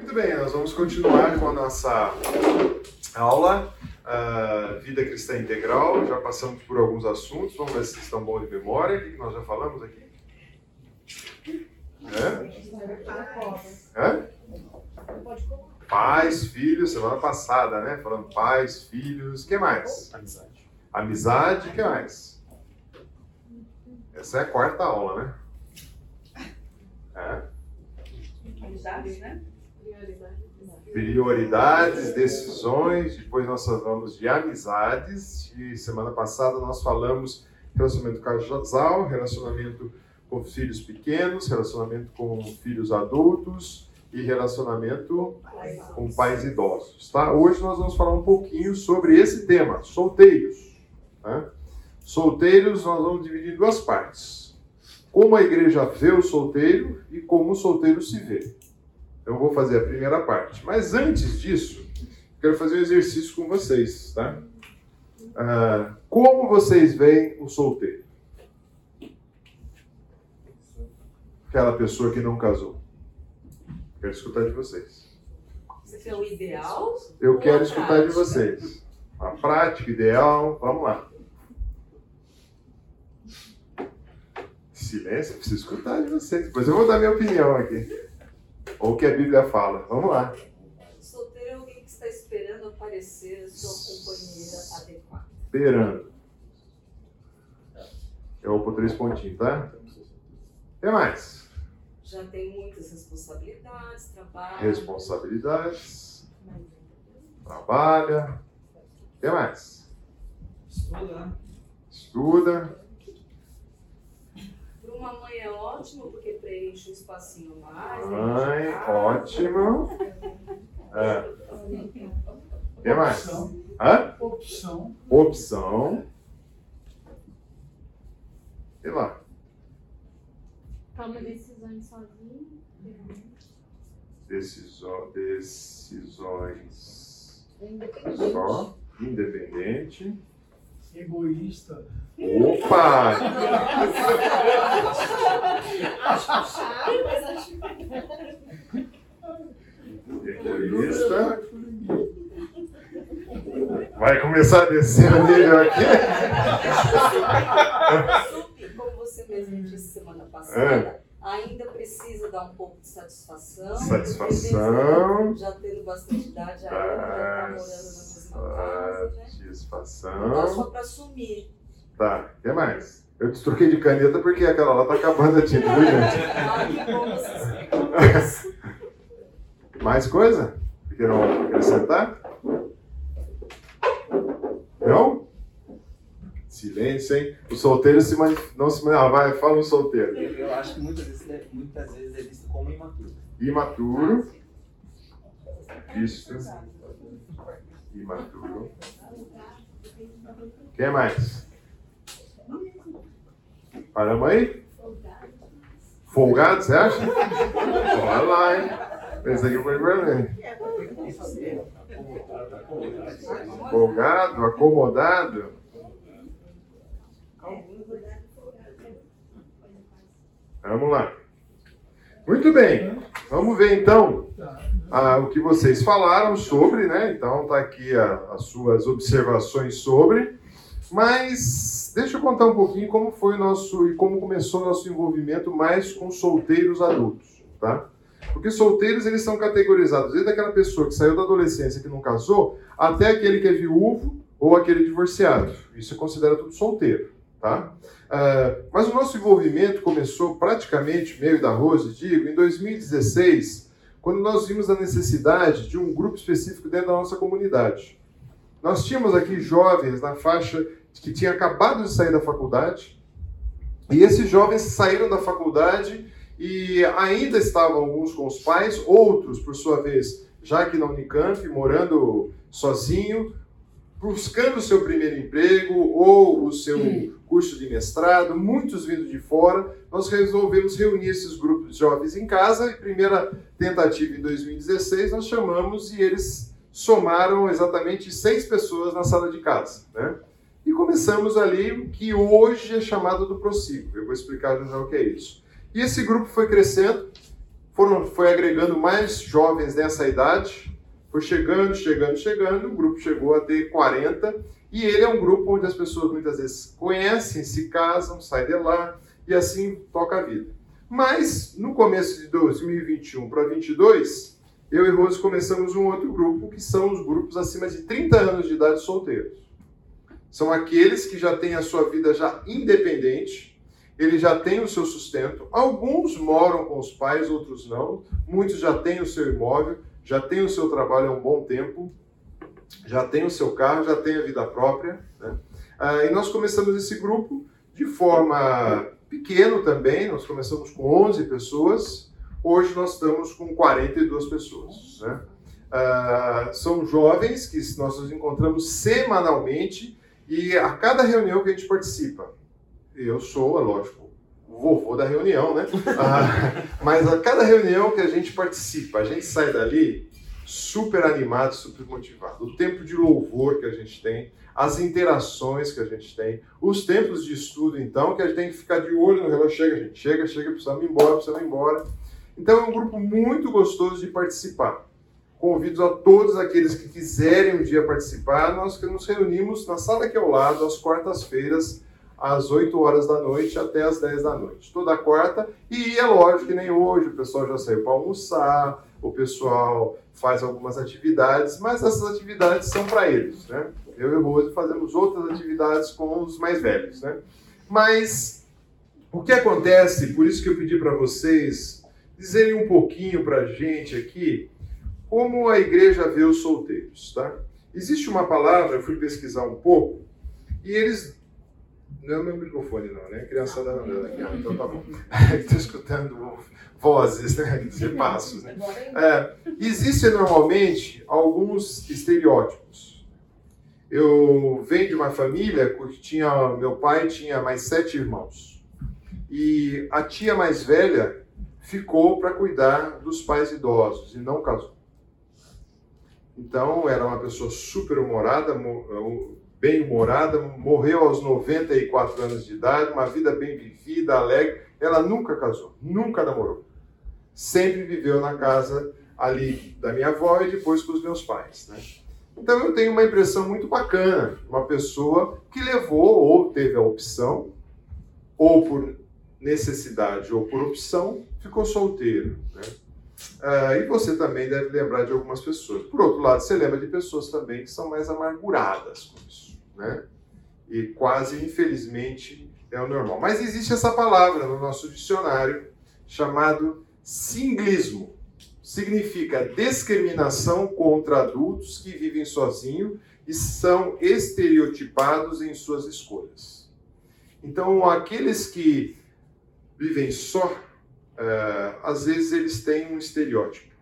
Muito bem, nós vamos continuar com a nossa aula uh, Vida Cristã Integral. Já passamos por alguns assuntos, vamos ver se estão bons de memória. O que nós já falamos aqui? É? É? Pais, filhos, semana passada, né? Falando pais, filhos, o que mais? Amizade. Amizade, o que mais? Essa é a quarta aula, né? É? Amizades, né? Prioridades, decisões, depois nós falamos de amizades, e semana passada nós falamos relacionamento casal, relacionamento com filhos pequenos, relacionamento com filhos adultos e relacionamento com pais idosos, tá? Hoje nós vamos falar um pouquinho sobre esse tema, solteiros. Tá? Solteiros nós vamos dividir em duas partes. Como a igreja vê o solteiro e como o solteiro se vê. Eu vou fazer a primeira parte. Mas antes disso, quero fazer um exercício com vocês, tá? Ah, como vocês veem o solteiro? Aquela pessoa que não casou. Quero escutar de vocês. Você é o ideal? Eu quero escutar prática? de vocês. A prática, ideal, vamos lá. Silêncio, preciso escutar de vocês. Depois eu vou dar minha opinião aqui. Ou o que a Bíblia fala. Vamos lá. Solteiro é alguém que está esperando aparecer sua companheira adequada. Esperando. Eu vou por três pontinhos, tá? O que mais? Já tem muitas responsabilidades, trabalha. Responsabilidades. Trabalha. O que mais? Estuda. Estuda uma mãe é ótimo porque preenche um espacinho mais. Mãe, ótimo. É. O que mais? Hã? Opção. Opção. E lá? Toma decisões sozinho. Decisões. Decisões. Independente. Só. Independente. Egoísta. Opa! Egoísta. Vai começar a descer o nível aqui. Como você mesmo disse semana passada, é. ainda precisa dar um pouco de satisfação. Satisfação. Já tendo bastante idade, ainda já está morando na? Satisfação. Não só para assumir. Tá, o que mais? Eu te troquei de caneta porque aquela lá tá acabando a tinta, viu, gente? mais coisa? Queiram acrescentar? Não? Silêncio, hein? O solteiro se manif... não se Ah, vai, fala um solteiro. Eu, eu acho que muitas vezes, é, muitas vezes é visto como imaturo. Imaturo. Visto. Imaturo. Quem mais? Paramos aí? Folgado, você acha? Olha lá, hein? Esse aqui foi vermelho. Folgado, acomodado. Vamos lá. Muito bem. Vamos ver então ah, o que vocês falaram sobre, né? Então tá aqui a, as suas observações sobre. Mas deixa eu contar um pouquinho como foi o nosso e como começou o nosso envolvimento mais com solteiros adultos, tá? Porque solteiros eles são categorizados desde aquela pessoa que saiu da adolescência que não casou até aquele que é viúvo ou aquele divorciado. Isso é considerado tudo solteiro, tá? Uh, mas o nosso envolvimento começou praticamente, meio da Rose, digo, em 2016, quando nós vimos a necessidade de um grupo específico dentro da nossa comunidade. Nós tínhamos aqui jovens na faixa que tinham acabado de sair da faculdade, e esses jovens saíram da faculdade e ainda estavam alguns com os pais, outros, por sua vez, já que na Unicamp, morando sozinho, buscando o seu primeiro emprego ou o seu curso de mestrado, muitos vindo de fora. Nós resolvemos reunir esses grupos de jovens em casa e primeira tentativa em 2016 nós chamamos e eles somaram exatamente seis pessoas na sala de casa. Né? E começamos ali o que hoje é chamado do Prossigo. Eu vou explicar já o que é isso. E esse grupo foi crescendo. foram, foi agregando mais jovens nessa idade, foi chegando, chegando, chegando, o grupo chegou a ter 40, e ele é um grupo onde as pessoas muitas vezes conhecem, se casam, saem de lá, e assim toca a vida. Mas, no começo de 2021 para 2022, eu e Rose começamos um outro grupo, que são os grupos acima de 30 anos de idade solteiros. São aqueles que já têm a sua vida já independente, ele já tem o seu sustento. Alguns moram com os pais, outros não. Muitos já têm o seu imóvel, já têm o seu trabalho há um bom tempo, já têm o seu carro, já têm a vida própria. Né? Ah, e nós começamos esse grupo de forma pequeno também, nós começamos com 11 pessoas, Hoje nós estamos com 42 pessoas. Né? Uh, são jovens que nós nos encontramos semanalmente e a cada reunião que a gente participa, eu sou, é lógico, o vovô da reunião, né? Uh, mas a cada reunião que a gente participa, a gente sai dali super animado, super motivado. O tempo de louvor que a gente tem, as interações que a gente tem, os tempos de estudo, então, que a gente tem que ficar de olho no relógio. Chega, gente chega, chega, precisamos ir embora, precisamos ir embora. Então é um grupo muito gostoso de participar. Convido a todos aqueles que quiserem um dia participar. Nós nos reunimos na sala aqui ao lado, às quartas-feiras, às 8 horas da noite até às 10 da noite. Toda quarta. E é lógico que nem hoje, o pessoal já saiu para almoçar, o pessoal faz algumas atividades, mas essas atividades são para eles, né? Eu e o Rose fazemos outras atividades com os mais velhos, né? Mas o que acontece, por isso que eu pedi para vocês dizerem um pouquinho para a gente aqui como a igreja vê os solteiros, tá? Existe uma palavra, eu fui pesquisar um pouco, e eles. Não é o meu microfone, não, né? A criançada não deu aqui, então tá bom. Estou escutando vozes, né? Dizer passos, né? É, existem normalmente alguns estereótipos. Eu venho de uma família que tinha. Meu pai tinha mais sete irmãos. E a tia mais velha ficou para cuidar dos pais idosos e não casou. Então, era uma pessoa super humorada, bem humorada, morreu aos 94 anos de idade, uma vida bem vivida, alegre. Ela nunca casou, nunca namorou. Sempre viveu na casa ali da minha avó e depois com os meus pais. Né? Então, eu tenho uma impressão muito bacana, uma pessoa que levou ou teve a opção, ou por necessidade ou por opção, ficou solteiro. Né? Ah, e você também deve lembrar de algumas pessoas. Por outro lado, você lembra de pessoas também que são mais amarguradas com isso. Né? E quase, infelizmente, é o normal. Mas existe essa palavra no nosso dicionário chamado singlismo. Significa discriminação contra adultos que vivem sozinhos e são estereotipados em suas escolhas. Então, aqueles que vivem só, uh, às vezes eles têm um estereótipo.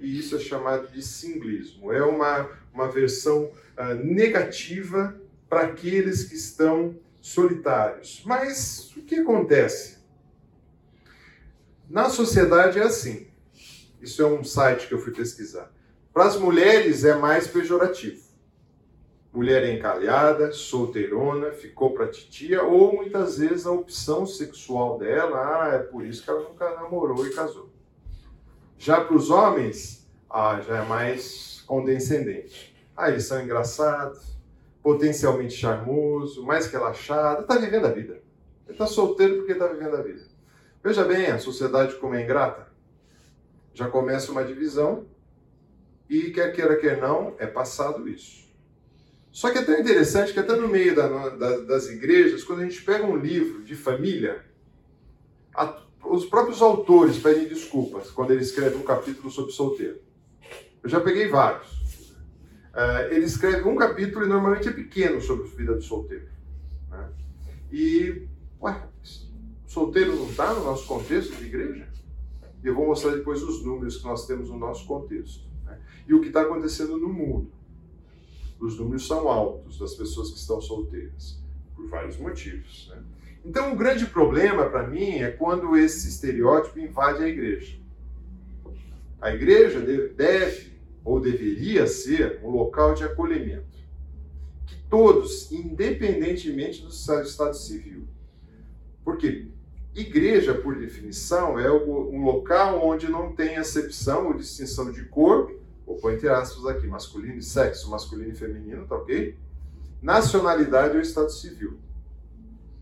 E isso é chamado de singlismo. É uma, uma versão uh, negativa para aqueles que estão solitários. Mas o que acontece? Na sociedade é assim. Isso é um site que eu fui pesquisar. Para as mulheres é mais pejorativo mulher encalhada, solteirona, ficou para titia, ou muitas vezes a opção sexual dela, ah, é por isso que ela nunca namorou e casou. Já para os homens, ah, já é mais condescendente. Ah, eles são engraçados, potencialmente charmoso, mais relaxado, está vivendo a vida. Ele está solteiro porque está vivendo a vida. Veja bem, a sociedade como é ingrata. Já começa uma divisão e quer queira, quer não, é passado isso. Só que é tão interessante que até no meio da, da, das igrejas, quando a gente pega um livro de família, a, os próprios autores pedem desculpas quando ele escreve um capítulo sobre solteiro. Eu já peguei vários. Uh, ele escreve um capítulo e normalmente é pequeno sobre a vida do solteiro. Né? E, ué, solteiro não está no nosso contexto de igreja? E eu vou mostrar depois os números que nós temos no nosso contexto. Né? E o que está acontecendo no mundo os números são altos das pessoas que estão solteiras, por vários motivos. Né? Então, o grande problema para mim é quando esse estereótipo invade a igreja. A igreja deve ou deveria ser um local de acolhimento. Que todos, independentemente do estado civil. Porque Igreja, por definição, é um local onde não tem acepção ou distinção de cor, vou pôr entre aspas aqui, masculino e sexo, masculino e feminino, tá ok? Nacionalidade ou estado civil.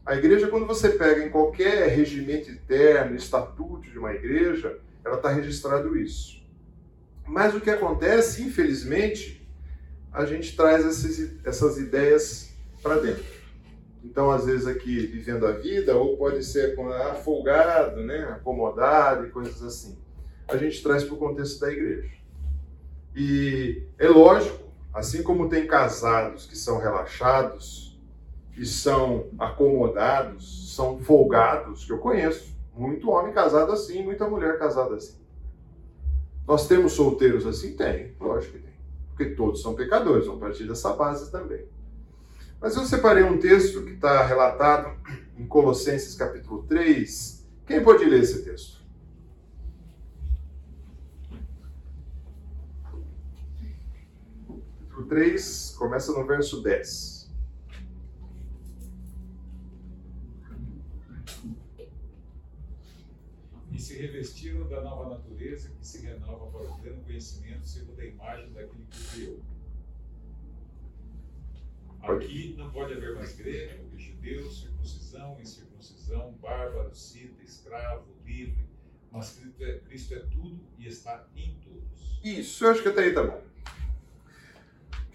A igreja, quando você pega em qualquer regimento interno, estatuto de uma igreja, ela está registrado isso. Mas o que acontece, infelizmente, a gente traz essas, ideias para dentro. Então, às vezes aqui vivendo a vida, ou pode ser afogado, né, acomodado e coisas assim. A gente traz para o contexto da igreja. E é lógico, assim como tem casados que são relaxados, que são acomodados, são folgados, que eu conheço. Muito homem casado assim, muita mulher casada assim. Nós temos solteiros assim? Tem, lógico que tem. Porque todos são pecadores, vão partir dessa base também. Mas eu separei um texto que está relatado em Colossenses capítulo 3. Quem pode ler esse texto? Capítulo 3, começa no verso 10. Revestiram da nova natureza que se renova para o pleno conhecimento segundo a imagem daquele que criou. Aqui não pode haver mais grego, judeu, circuncisão, incircuncisão, bárbaro, cita, escravo, livre, mas Cristo é, Cristo é tudo e está em todos. Isso, eu acho que até aí tá bom.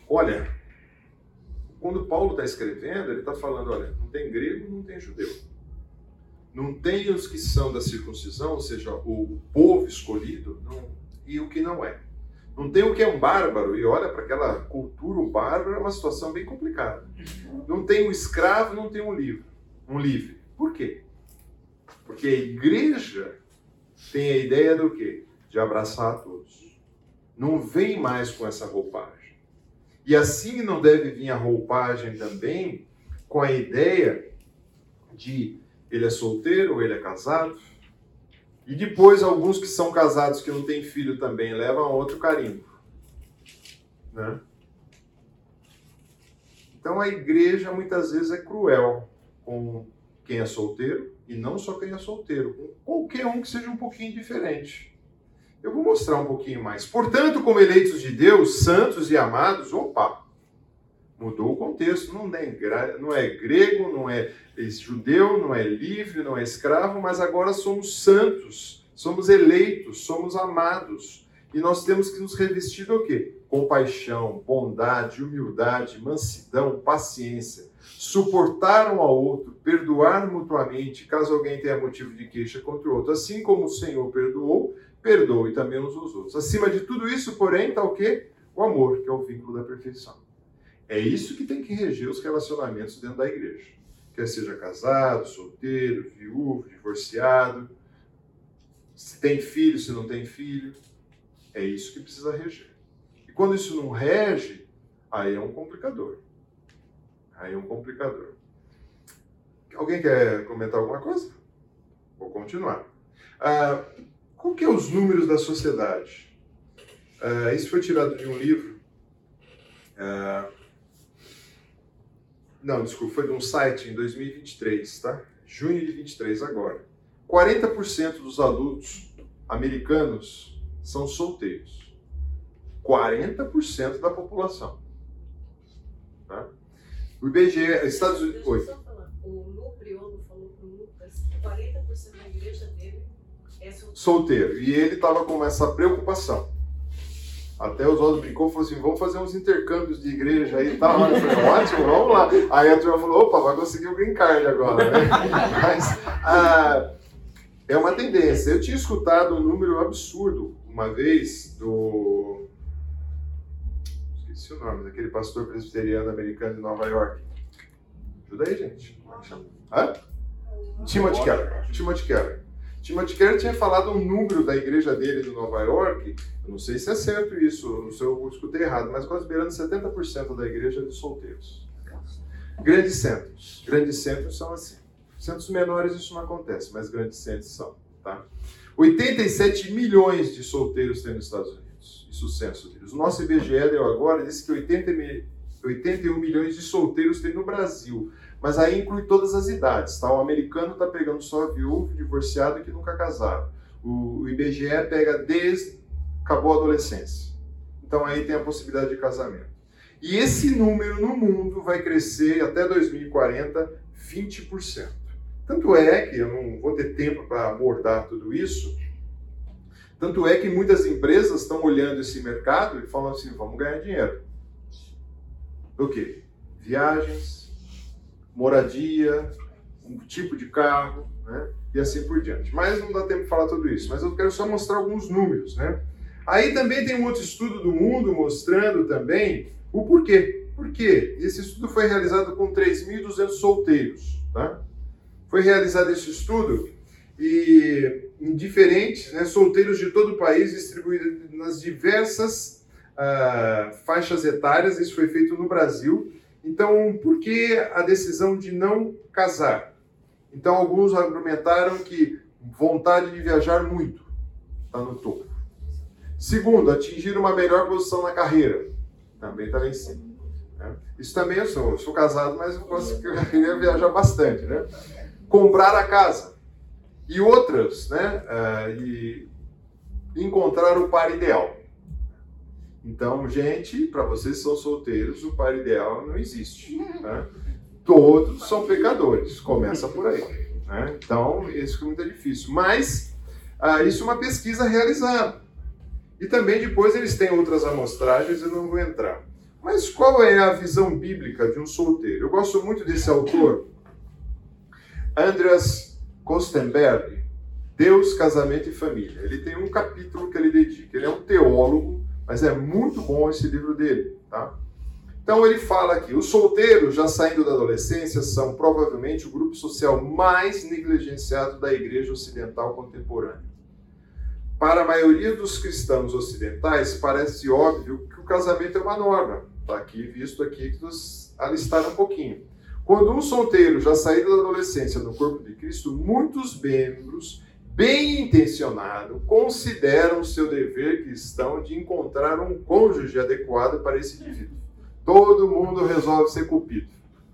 Olha, quando Paulo está escrevendo, ele está falando, olha, não tem grego, não tem judeu não tem os que são da circuncisão, ou seja, o povo escolhido, não, e o que não é. Não tem o que é um bárbaro, e olha para aquela cultura, um bárbaro é uma situação bem complicada. Não tem um escravo, não tem um livre. Um livre. Por quê? Porque a igreja tem a ideia do quê? De abraçar a todos. Não vem mais com essa roupagem. E assim não deve vir a roupagem também com a ideia de ele é solteiro ou ele é casado. E depois, alguns que são casados que não têm filho também levam outro carimbo. Né? Então a igreja muitas vezes é cruel com quem é solteiro, e não só quem é solteiro, com qualquer um que seja um pouquinho diferente. Eu vou mostrar um pouquinho mais. Portanto, como eleitos de Deus, santos e amados, opa, Mudou o contexto, não é, não é grego, não é judeu, não é livre, não é escravo, mas agora somos santos, somos eleitos, somos amados. E nós temos que nos revestir do quê? Compaixão, bondade, humildade, mansidão, paciência, suportar um ao outro, perdoar mutuamente, caso alguém tenha motivo de queixa contra o outro. Assim como o Senhor perdoou, perdoe também aos outros. Acima de tudo isso, porém, está o quê? O amor, que é o vínculo da perfeição. É isso que tem que reger os relacionamentos dentro da igreja. Quer seja casado, solteiro, viúvo, divorciado, se tem filho, se não tem filho. É isso que precisa reger. E quando isso não rege, aí é um complicador. Aí é um complicador. Alguém quer comentar alguma coisa? Vou continuar. Ah, qual que é os números da sociedade? Ah, isso foi tirado de um livro ah, não, desculpa, foi de um site em 2023, tá? Junho de 23 agora. 40% dos adultos americanos são solteiros. 40% da população. Tá? O IBGE, Estados Unidos. Falar. O Lu Priolo falou para o Lucas que 40% da igreja dele é solteiro. Solteiro. E ele estava com essa preocupação. Até os outros brincou e falou assim: vamos fazer uns intercâmbios de igreja aí e tal. Eu falei, ótimo, vamos lá. Aí a turma falou: opa, vai conseguir o green card agora, né? Mas ah, é uma tendência. Eu tinha escutado um número absurdo uma vez do. Esqueci o nome, daquele pastor presbiteriano americano de Nova York. Ajuda aí, gente. Hã? Timothy Keller. Timothy Keller. Timothy Keller tinha falado um número da igreja dele em Nova York, eu não sei se é certo isso, não sei se eu escutei errado, mas quase beirando 70% da igreja é de solteiros. Grandes centros. Grandes centros são assim. Centros menores isso não acontece, mas grandes centros são. Tá? 87 milhões de solteiros tem nos Estados Unidos. Isso o censo deles. O nosso IBGE deu agora, disse que 80, 81 milhões de solteiros tem no Brasil. Mas aí inclui todas as idades, tá? O americano está pegando só viúvo, divorciado e que nunca casaram. O, IBGE pega desde acabou a adolescência. Então aí tem a possibilidade de casamento. E esse número no mundo vai crescer até 2040 20%. Tanto é que eu não vou ter tempo para abordar tudo isso. Tanto é que muitas empresas estão olhando esse mercado e falam assim: vamos ganhar dinheiro. Do quê? Viagens, moradia, um tipo de carro, né? E assim por diante. Mas não dá tempo de falar tudo isso. Mas eu quero só mostrar alguns números, né? Aí também tem um outro estudo do mundo mostrando também o porquê. Por quê? Esse estudo foi realizado com 3.200 solteiros, tá? Foi realizado esse estudo e em diferentes, né, solteiros de todo o país distribuídos nas diversas uh, faixas etárias. Isso foi feito no Brasil. Então, por que a decisão de não casar? Então, alguns argumentaram que vontade de viajar muito está no topo. Segundo, atingir uma melhor posição na carreira. Também está lá em cima. Né? Isso também eu sou. Eu sou casado, mas eu posso viajar bastante. Né? Comprar a casa. E outras, né? Uh, e encontrar o par ideal. Então, gente, para vocês que são solteiros, o par ideal não existe. Né? Todos são pecadores. Começa por aí. Né? Então, isso é muito difícil. Mas, uh, isso é uma pesquisa realizada. E também depois eles têm outras amostragens, eu não vou entrar. Mas qual é a visão bíblica de um solteiro? Eu gosto muito desse autor, Andreas Kostenberg, Deus, Casamento e Família. Ele tem um capítulo que ele dedica. Ele é um teólogo, mas é muito bom esse livro dele, tá? Então ele fala aqui: os solteiros, já saindo da adolescência, são provavelmente o grupo social mais negligenciado da igreja ocidental contemporânea. Para a maioria dos cristãos ocidentais, parece óbvio que o casamento é uma norma. Está aqui visto aqui que nos alistaram um pouquinho. Quando um solteiro já saído da adolescência no corpo de Cristo, muitos membros bem intencionados consideram seu dever cristão de encontrar um cônjuge adequado para esse indivíduo. Todo mundo resolve ser cupido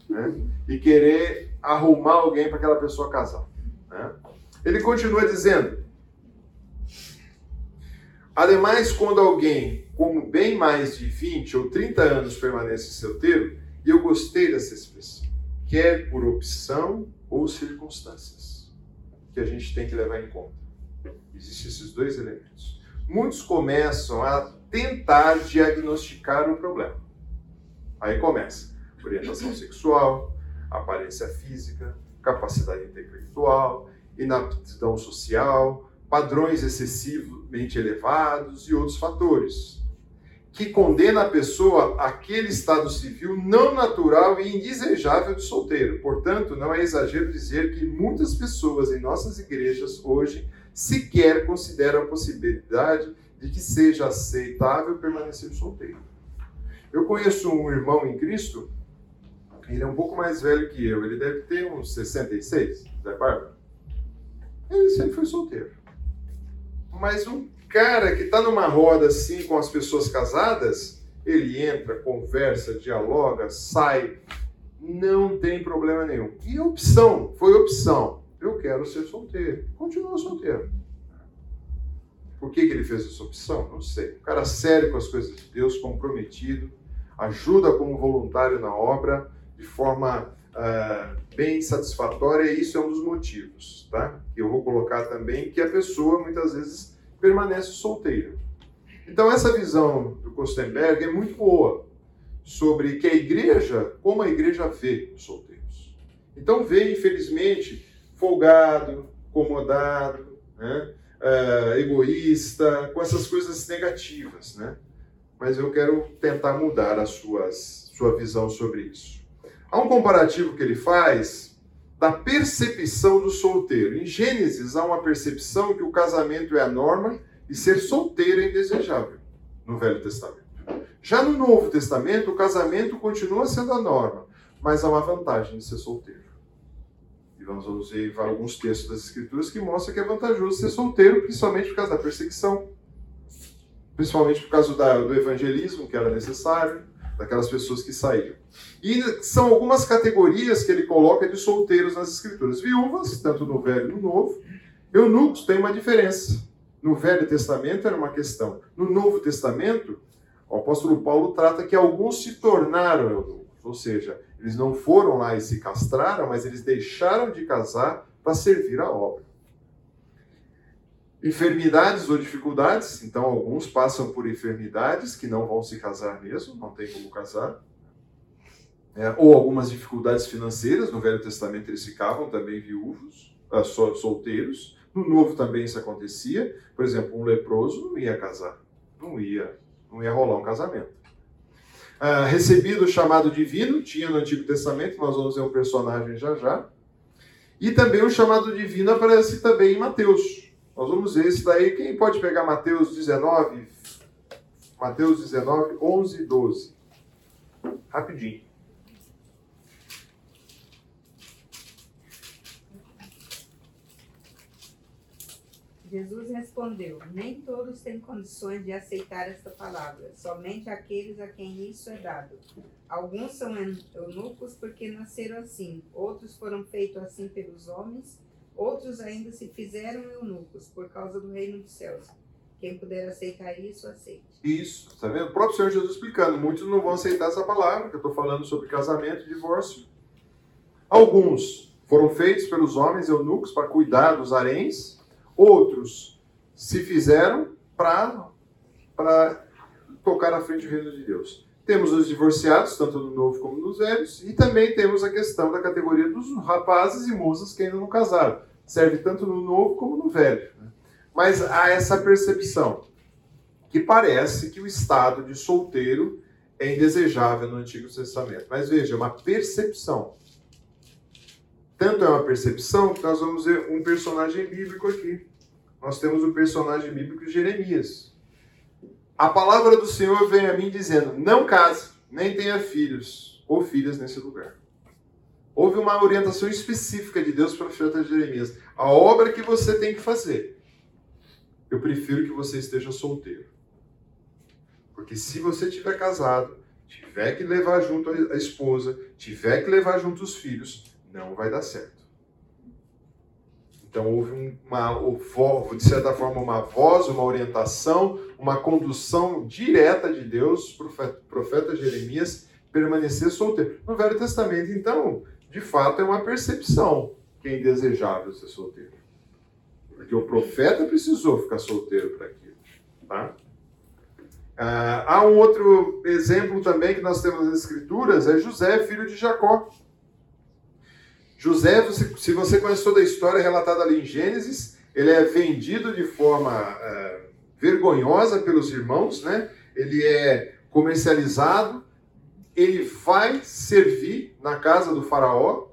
né? e querer arrumar alguém para aquela pessoa casar. Né? Ele continua dizendo: Ademais, quando alguém com bem mais de 20 ou 30 anos permanece solteiro, e eu gostei dessa expressão, quer por opção ou circunstâncias, que a gente tem que levar em conta. Existem esses dois elementos. Muitos começam a tentar diagnosticar o problema. Aí começa orientação sexual, aparência física, capacidade intelectual, inaptidão social, padrões excessivamente elevados e outros fatores, que condena a pessoa àquele estado civil não natural e indesejável de solteiro. Portanto, não é exagero dizer que muitas pessoas em nossas igrejas hoje sequer consideram a possibilidade de que seja aceitável permanecer solteiro. Eu conheço um irmão em Cristo, ele é um pouco mais velho que eu, ele deve ter uns 66, Zé Bárbara. Ele sempre foi solteiro. Mas um cara que está numa roda assim com as pessoas casadas, ele entra, conversa, dialoga, sai, não tem problema nenhum. E opção, foi opção. Eu quero ser solteiro. Continua solteiro. Por que, que ele fez essa opção? Não sei. Um cara sério com as coisas de Deus, comprometido, ajuda como voluntário na obra de forma uh, bem satisfatória, e isso é um dos motivos, tá? Eu vou colocar também que a pessoa muitas vezes permanece solteira. Então essa visão do Kostenberg é muito boa sobre que a igreja, como a igreja vê os solteiros. Então vê, infelizmente, folgado, acomodado, né? uh, egoísta, com essas coisas negativas, né? Mas eu quero tentar mudar a sua visão sobre isso. Há um comparativo que ele faz da percepção do solteiro. Em Gênesis há uma percepção que o casamento é a norma e ser solteiro é indesejável no Velho Testamento. Já no Novo Testamento, o casamento continua sendo a norma, mas há uma vantagem de ser solteiro. E vamos ver alguns textos das Escrituras que mostram que é vantajoso ser solteiro, principalmente por causa da perseguição, principalmente por causa do evangelismo que era necessário, daquelas pessoas que saíram. E são algumas categorias que ele coloca de solteiros nas escrituras. Viúvas, tanto no Velho e no Novo. Eunucos tem uma diferença. No Velho Testamento era uma questão. No Novo Testamento, o apóstolo Paulo trata que alguns se tornaram eunucos, ou seja, eles não foram lá e se castraram, mas eles deixaram de casar para servir a obra. Enfermidades ou dificuldades, então alguns passam por enfermidades que não vão se casar mesmo, não tem como casar. É, ou algumas dificuldades financeiras, no Velho Testamento eles ficavam também viúvos, uh, solteiros. No Novo também isso acontecia. Por exemplo, um leproso não ia casar, não ia, não ia rolar um casamento. Uh, recebido o chamado divino, tinha no Antigo Testamento, nós vamos ver um personagem já já. E também o chamado divino aparece também em Mateus. Nós vamos ver isso daí. Quem pode pegar Mateus 19? Mateus 19, 11 e 12. Rapidinho. Jesus respondeu: Nem todos têm condições de aceitar esta palavra, somente aqueles a quem isso é dado. Alguns são eunucos porque nasceram assim, outros foram feitos assim pelos homens Outros ainda se fizeram eunucos por causa do reino dos céus. Quem puder aceitar isso, aceite. Isso, tá vendo? O próprio Senhor Jesus explicando. Muitos não vão aceitar essa palavra, que eu estou falando sobre casamento e divórcio. Alguns foram feitos pelos homens eunucos para cuidar dos haréns. Outros se fizeram para tocar na frente do reino de Deus. Temos os divorciados, tanto no novo como nos velhos, e também temos a questão da categoria dos rapazes e moças que ainda não casaram. Serve tanto no novo como no velho. Né? Mas há essa percepção que parece que o estado de solteiro é indesejável no Antigo Testamento. Mas veja, é uma percepção. Tanto é uma percepção que nós vamos ver um personagem bíblico aqui. Nós temos o personagem bíblico Jeremias. A palavra do Senhor vem a mim dizendo: não case, nem tenha filhos ou filhas nesse lugar. Houve uma orientação específica de Deus para o profeta Jeremias. A obra que você tem que fazer, eu prefiro que você esteja solteiro. Porque se você tiver casado, tiver que levar junto a esposa, tiver que levar junto os filhos, não vai dar certo. Então houve uma, de certa forma, uma voz, uma orientação, uma condução direta de Deus para o profeta Jeremias permanecer solteiro. No Velho Testamento, então, de fato, é uma percepção que é ser solteiro. Porque o profeta precisou ficar solteiro para aquilo. Tá? Ah, há um outro exemplo também que nós temos nas Escrituras, é José, filho de Jacó. José, se você conhece toda a história relatada ali em Gênesis, ele é vendido de forma uh, vergonhosa pelos irmãos, né? Ele é comercializado, ele vai servir na casa do faraó,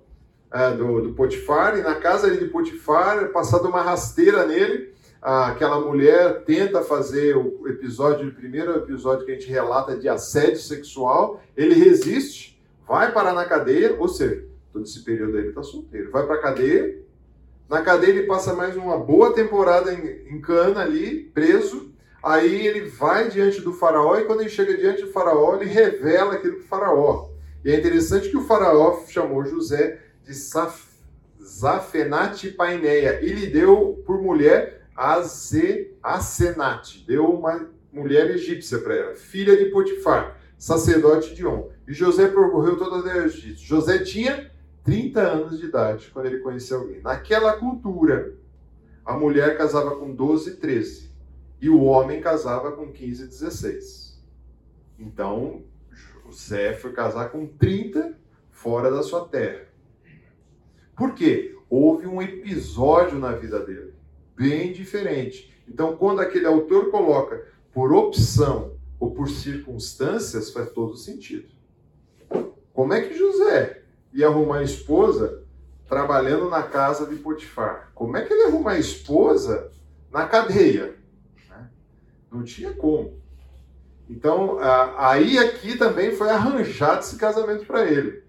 uh, do, do, Potifar, e na casa de Potifar, é passada uma rasteira nele, uh, aquela mulher tenta fazer o episódio, o primeiro episódio que a gente relata de assédio sexual, ele resiste, vai parar na cadeia, ou seja, todo esse período aí ele está solteiro. Vai para a cadeia, na cadeia ele passa mais uma boa temporada em, em cana ali, preso. Aí ele vai diante do faraó e quando ele chega diante do faraó, ele revela aquilo para o faraó. E é interessante que o faraó chamou José de Saf, Zafenate Paineia e lhe deu por mulher Aze, Asenate. Deu uma mulher egípcia para ela, filha de Potifar, sacerdote de On. E José percorreu toda a Egito. José tinha 30 anos de idade quando ele conheceu alguém. Naquela cultura, a mulher casava com 12, 13 e o homem casava com 15, 16. Então, José foi casar com 30 fora da sua terra. Por quê? Houve um episódio na vida dele, bem diferente. Então, quando aquele autor coloca por opção ou por circunstâncias, faz todo sentido. Como é que José, ia arrumar esposa trabalhando na casa de Potifar. Como é que ele arruma a esposa na cadeia? Né? Não tinha como. Então, aí aqui também foi arranjado esse casamento para ele.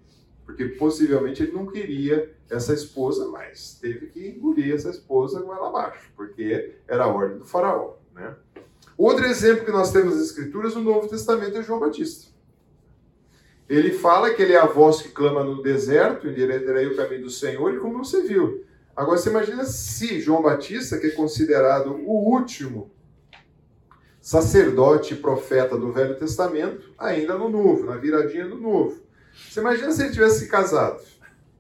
Porque possivelmente ele não queria essa esposa, mas teve que engolir essa esposa com ela abaixo, porque era a ordem do faraó. Né? Outro exemplo que nós temos nas Escrituras no Novo Testamento é João Batista. Ele fala que ele é a voz que clama no deserto, endireitarei o caminho do Senhor, e como você viu. Agora você imagina se João Batista, que é considerado o último sacerdote e profeta do Velho Testamento, ainda no Novo, na viradinha do Novo. Você imagina se ele tivesse se casado?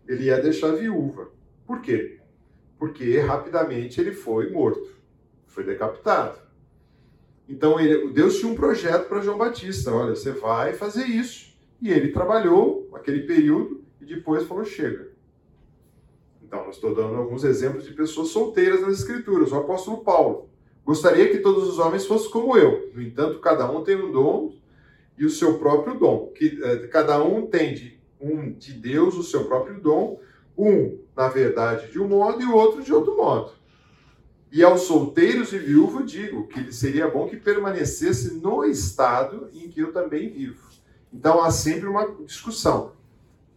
Ele ia deixar viúva. Por quê? Porque rapidamente ele foi morto, foi decapitado. Então ele, Deus tinha um projeto para João Batista: olha, você vai fazer isso. E ele trabalhou aquele período e depois falou: chega. Então, eu estou dando alguns exemplos de pessoas solteiras nas Escrituras. O apóstolo Paulo Gostaria que todos os homens fossem como eu. No entanto, cada um tem um dom e o seu próprio dom. Que eh, cada um tem de, um de Deus o seu próprio dom, um, na verdade, de um modo e o outro de outro modo. E aos solteiros e viúvos digo que seria bom que permanecesse no estado em que eu também vivo. Então há sempre uma discussão.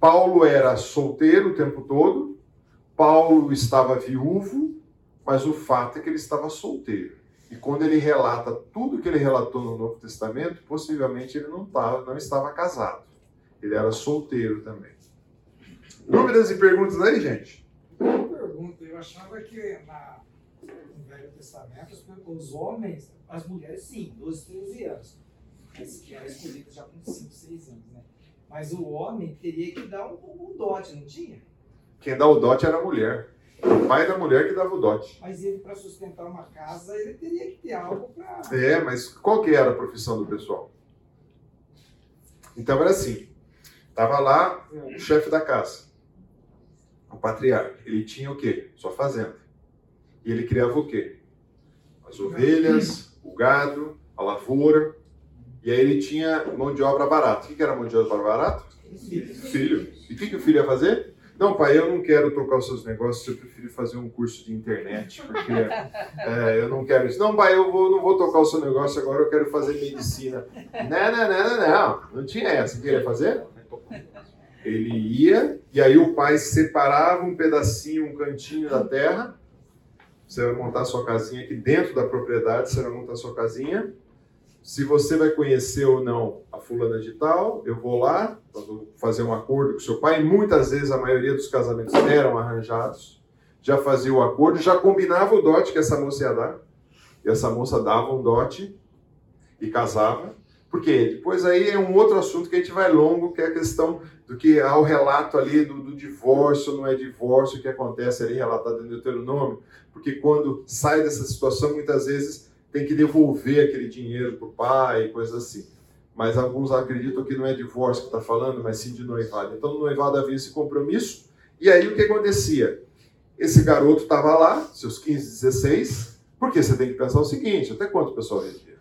Paulo era solteiro o tempo todo, Paulo estava viúvo, mas o fato é que ele estava solteiro. E quando ele relata tudo que ele relatou no Novo Testamento, possivelmente ele não, tava, não estava casado. Ele era solteiro também. Dúvidas e perguntas aí, gente? Uma pergunta. Eu achava que na, no Velho Testamento os homens, as mulheres sim, 12, 13 anos. Mas que eram escolhidas já com 5, 6 anos, né? Mas o homem teria que dar um, um dote, não tinha? Quem dá o dote era a mulher. O pai da mulher que dava o dote. Mas ele, para sustentar uma casa, ele teria que ter algo para. É, mas qual que era a profissão do pessoal? Então era assim: tava lá o chefe da casa, o patriarca. Ele tinha o quê? Sua fazenda. E ele criava o quê? As ovelhas, o gado, a lavoura. E aí ele tinha mão de obra barata. O que era mão de obra barata? Filho. E o que, que o filho ia fazer? Não, pai, eu não quero tocar os seus negócios, eu prefiro fazer um curso de internet, porque é, eu não quero isso. Não, pai, eu vou, não vou tocar o seu negócio agora, eu quero fazer medicina. Não, não, não, não, não. Não tinha essa. O que ele ia fazer? Ele ia, e aí o pai separava um pedacinho, um cantinho da terra. Você vai montar sua casinha aqui dentro da propriedade, você vai montar sua casinha se você vai conhecer ou não a fulana de tal, eu vou lá, fazer um acordo com seu pai. Muitas vezes a maioria dos casamentos eram arranjados. Já fazia o acordo, já combinava o dote que essa moça ia dar. E essa moça dava um dote e casava. Porque depois aí é um outro assunto que a gente vai longo, que é a questão do que há o relato ali do, do divórcio, não é divórcio, o que acontece ali relatado em Deuteronômio. Porque quando sai dessa situação, muitas vezes tem que devolver aquele dinheiro para o pai, coisas assim. Mas alguns acreditam que não é divórcio que está falando, mas sim de noivado. Então, no noivado havia esse compromisso. E aí, o que acontecia? Esse garoto estava lá, seus 15, 16, porque você tem que pensar o seguinte: até quanto o pessoal vendia?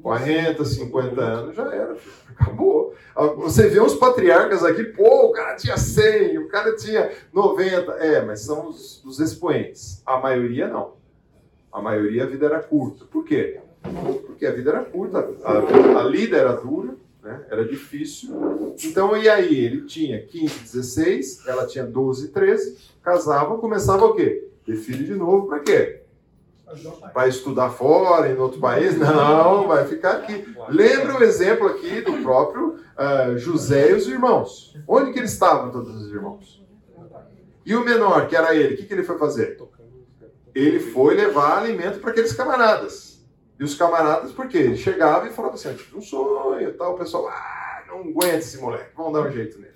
40, 50 anos, já era, acabou. Você vê uns patriarcas aqui, pô, o cara tinha 100, o cara tinha 90. É, mas são os, os expoentes. A maioria não. A maioria a vida era curta. Por quê? Porque a vida era curta, a, a lida era dura, né? era difícil. Então, e aí? Ele tinha 15, 16, ela tinha 12, 13, casava, começava o quê? Ter filho de novo, para quê? Para estudar fora, em outro país? Não, vai ficar aqui. Lembra o exemplo aqui do próprio uh, José e os irmãos. Onde que eles estavam, todos os irmãos? E o menor, que era ele, o que, que ele foi fazer? Ele foi levar alimento para aqueles camaradas. E os camaradas, por quê? Ele chegava e falava assim, tive um sonho tal, o pessoal, ah, não aguenta esse moleque, vamos dar um jeito nele.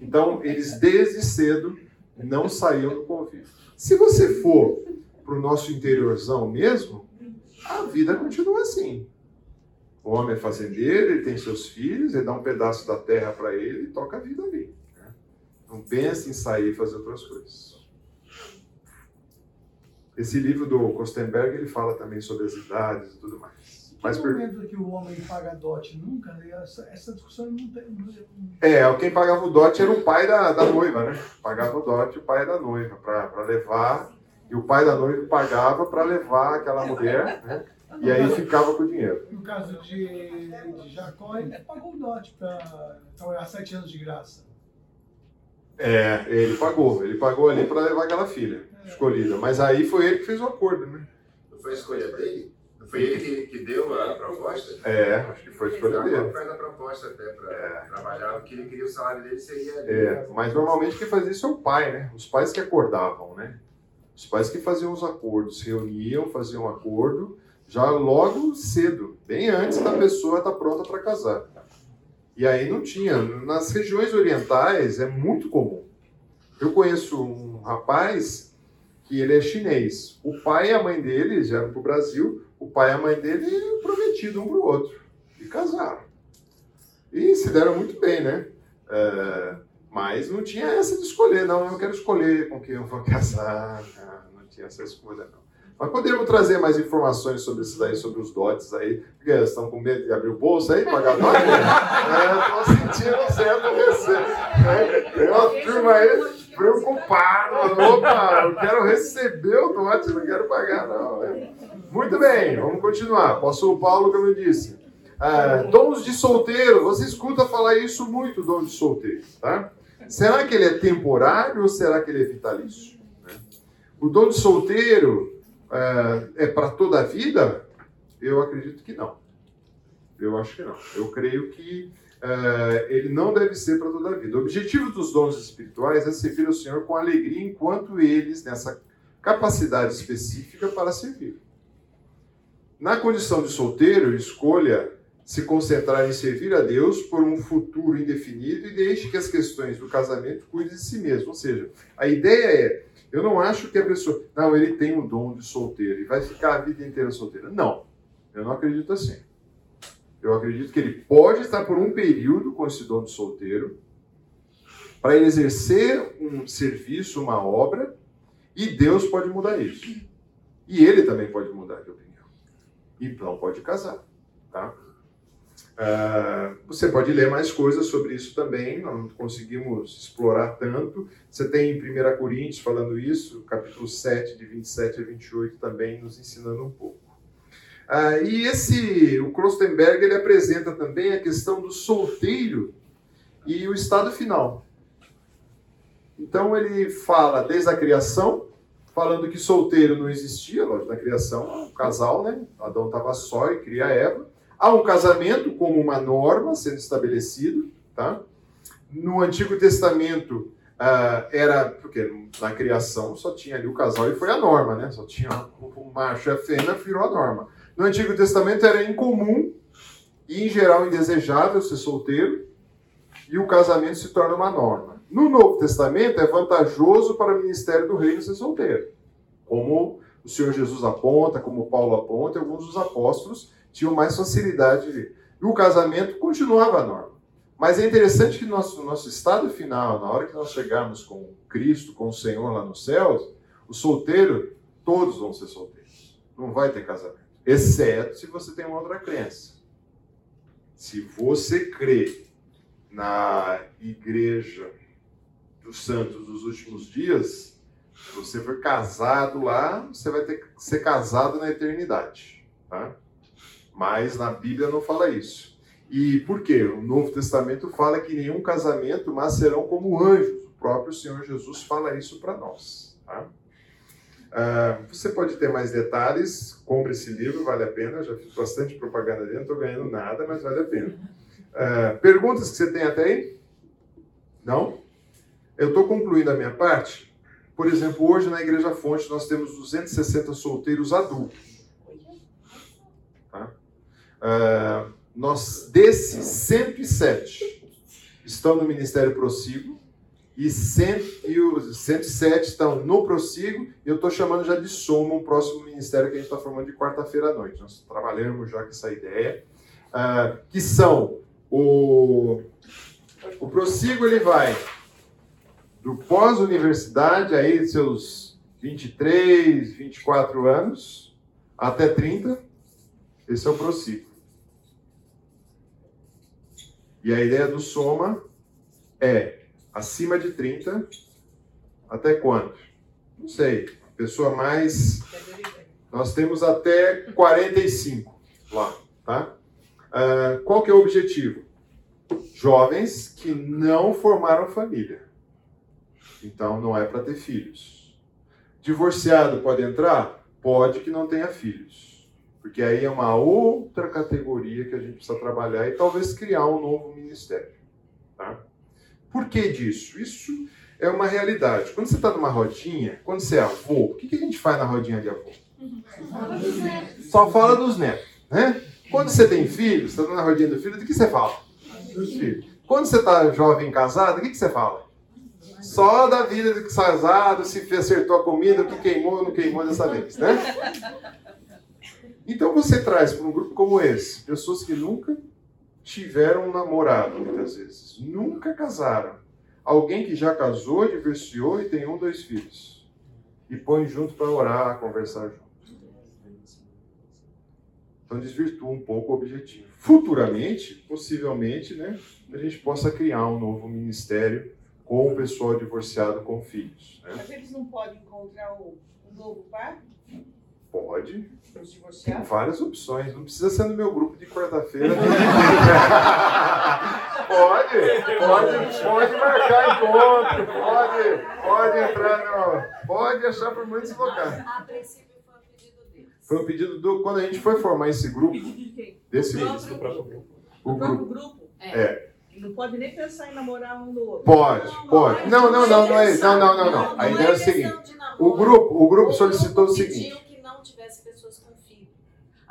Então, eles desde cedo não saíam do convívio. Se você for para o nosso interiorzão mesmo, a vida continua assim. O homem é fazendeiro, ele tem seus filhos, ele dá um pedaço da terra para ele e toca a vida ali. Né? Não pensa em sair e fazer outras coisas. Esse livro do Kostenberg, ele fala também sobre as idades e tudo mais. Mas per... momento que o homem paga dote? Nunca, né? essa, essa discussão não tem... É, quem pagava o dote era o pai da, da noiva, né? Pagava o dote o pai da noiva, para levar, e o pai da noiva pagava para levar aquela mulher, né? E aí ficava com o dinheiro. No caso de, de Jacó, ele pagou o dote para trabalhar sete anos de graça. É, ele pagou. Ele pagou ali para levar aquela filha escolhida. Mas aí foi ele que fez o acordo, né? Não foi a escolha dele? Foi ele que, que deu a proposta? É, acho que foi escolha Ele dele. faz a proposta até para trabalhar, porque ele queria o salário dele seria ali. É, mas normalmente quem fazia isso é o pai, né? Os pais que acordavam, né? Os pais que faziam os acordos, se reuniam, faziam um acordo, já logo cedo, bem antes da pessoa estar pronta para casar. E aí não tinha. Nas regiões orientais é muito comum. Eu conheço um rapaz que ele é chinês. O pai e a mãe dele já eram para o Brasil. O pai e a mãe dele prometido um para o outro. E casaram. E se deram muito bem, né? É, mas não tinha essa de escolher, não. Eu quero escolher com quem eu vou casar. Não, não tinha essa escolha, não. Mas podemos trazer mais informações sobre isso daí, sobre os dotes aí. Porque eles estão com medo de abrir o bolso aí, pagar dote? é, tô sentindo um certo receio. Né? Tem uma turma aí preocupada. Opa, eu quero receber o dote, não quero pagar, não. né? Muito bem, vamos continuar. Apóstolo Paulo, como eu disse. Ah, dons de solteiro, você escuta falar isso muito, dom de solteiro, tá? Será que ele é temporário ou será que ele é vitalício? O dom de solteiro ah, é para toda a vida? Eu acredito que não. Eu acho que não. Eu creio que ah, ele não deve ser para toda a vida. O objetivo dos dons espirituais é servir ao Senhor com alegria enquanto eles, nessa capacidade específica para servir. Na condição de solteiro, escolha se concentrar em servir a Deus por um futuro indefinido e deixe que as questões do casamento cuidem de si mesmo. Ou seja, a ideia é, eu não acho que a pessoa, não, ele tem o dom de solteiro e vai ficar a vida inteira solteira. Não, eu não acredito assim. Eu acredito que ele pode estar por um período com esse dom de solteiro para exercer um serviço, uma obra, e Deus pode mudar isso. E ele também pode mudar de opinião. Então pode casar, tá? Ah, você pode ler mais coisas sobre isso também, não conseguimos explorar tanto. Você tem em 1 Coríntios falando isso, capítulo 7, de 27 a 28, também nos ensinando um pouco. Ah, e esse, o Klostenberg, ele apresenta também a questão do solteiro e o estado final. Então ele fala desde a criação, falando que solteiro não existia, lógico, na criação, um casal, né? Adão estava só e cria Eva. Há um casamento como uma norma sendo estabelecido, tá? No Antigo Testamento ah, era porque na criação só tinha ali o casal e foi a norma, né? Só tinha o macho e a fêmea virou a norma. No Antigo Testamento era incomum e em geral indesejável ser solteiro e o casamento se torna uma norma. No Novo Testamento é vantajoso para o ministério do reino ser solteiro, como o Senhor Jesus aponta, como Paulo aponta, e alguns dos apóstolos tinham mais facilidade. de- E o casamento continuava a norma. Mas é interessante que nosso nosso estado final, na hora que nós chegarmos com Cristo, com o Senhor lá nos céus, o solteiro, todos vão ser solteiros. Não vai ter casamento. Exceto se você tem uma outra crença. Se você crê na igreja dos santos dos últimos dias, se você for casado lá, você vai ter que ser casado na eternidade. Tá? Mas na Bíblia não fala isso. E por quê? O Novo Testamento fala que nenhum casamento, mas serão como anjos. O próprio Senhor Jesus fala isso para nós. Tá? Ah, você pode ter mais detalhes, compre esse livro, vale a pena. Já fiz bastante propaganda dele, não estou ganhando nada, mas vale a pena. Ah, perguntas que você tem até aí? Não? Eu estou concluindo a minha parte. Por exemplo, hoje na Igreja Fonte nós temos 260 solteiros adultos. Ah, nós, desses 107 estão no Ministério Prossigo e, 100, e os 107 estão no Prossigo. E eu estou chamando já de Soma, um próximo ministério que a gente está formando de quarta-feira à noite. Nós trabalhamos já com essa ideia. ah, que são o, o Prossigo, ele vai do pós-universidade, aí seus 23, 24 anos, até 30, esse é o Prossigo. E a ideia do Soma é acima de 30, até quanto? Não sei. Pessoa mais. Nós temos até 45 lá, tá? Ah, qual que é o objetivo? Jovens que não formaram família. Então não é para ter filhos. Divorciado pode entrar? Pode que não tenha filhos. Porque aí é uma outra categoria que a gente precisa trabalhar e talvez criar um novo ministério. Tá? Por que disso? Isso é uma realidade. Quando você está numa rodinha, quando você é avô, o que, que a gente faz na rodinha de avô? Só fala dos netos, né? Quando você tem filho, você está na rodinha do filho, do que você fala? Dos filhos. Quando você está jovem casado, o que, que você fala? Só da vida de casado, se acertou a comida, o que queimou, não queimou dessa vez, né? Então você traz para um grupo como esse, pessoas que nunca tiveram um namorado, muitas vezes, nunca casaram. Alguém que já casou, divorciou e tem um, dois filhos. E põe junto para orar, conversar junto. Então desvirtua um pouco o objetivo. Futuramente, possivelmente, né, a gente possa criar um novo ministério com o pessoal divorciado com filhos. Né? Mas eles não podem encontrar um novo par? Pode. Tem divorciados? várias opções. Não precisa ser no meu grupo de quarta-feira. pode, pode, pode marcar encontro, pode, pode entrar no. Pode achar por muitos locais. A princípio foi um pedido deles. Foi um pedido do. Quando a gente foi formar esse grupo, desse Do grupo, próprio o Do próprio grupo. grupo? É. Não pode nem pensar em namorar um do outro. Pode, pode. Não, não, não, não é isso. Não, não, não, não. A ideia é o seguinte. O grupo, o grupo solicitou o seguinte. pediu que não tivesse pessoas com filho.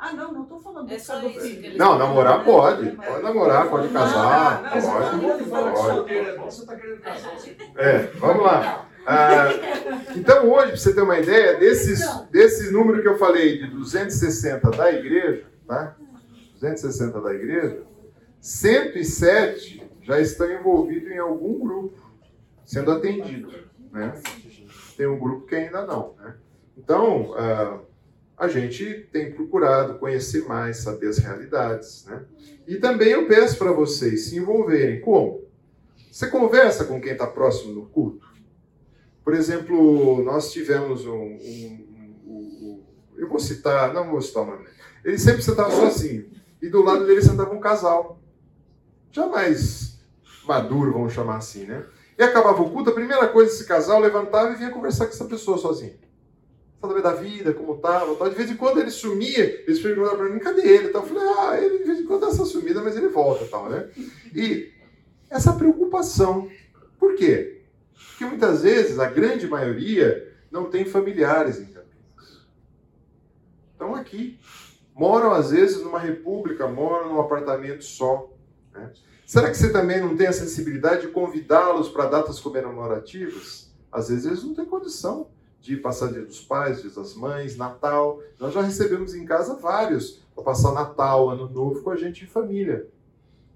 Ah, não, não estou falando É só do filho. Não, namorar pode. Pode namorar, pode casar, Não, tá pode. pode. é você tá querendo casar. É, vamos lá. Ah, então, hoje, para você ter uma ideia, desses, desse número que eu falei de 260 da igreja, tá? 260 da igreja, 107 já estão envolvidos em algum grupo, sendo atendido, né? Tem um grupo que ainda não, né? Então, ah, a gente tem procurado conhecer mais, saber as realidades, né? E também eu peço para vocês se envolverem. Como? Você conversa com quem está próximo no culto? Por exemplo, nós tivemos um, um- um- um- eu vou citar, não vou citar o nome. Ele sempre sentava sozinho e do lado dele sentava um casal, já mais maduro, vamos chamar assim, né? E acabava o culto, a primeira coisa esse casal levantava e vinha conversar com essa pessoa sozinho. Saber da vida, como estava, tal. De vez em quando ele sumia, eles perguntavam para mim, cadê ele? Tal. Eu falei, ah, ele de vez em quando dá essa sumida, mas ele volta, tal, né? E essa preocupação. Por quê? Porque muitas vezes, a grande maioria, não tem familiares em Campinas. Estão aqui. Moram, às vezes, numa república, moram num apartamento só. né? Será que você também não tem a sensibilidade de convidá-los para datas comemorativas? Às vezes eles não têm condição de passar Dia dos Pais, Dia das Mães, Natal. Nós já recebemos em casa vários para passar Natal, Ano Novo com a gente em família.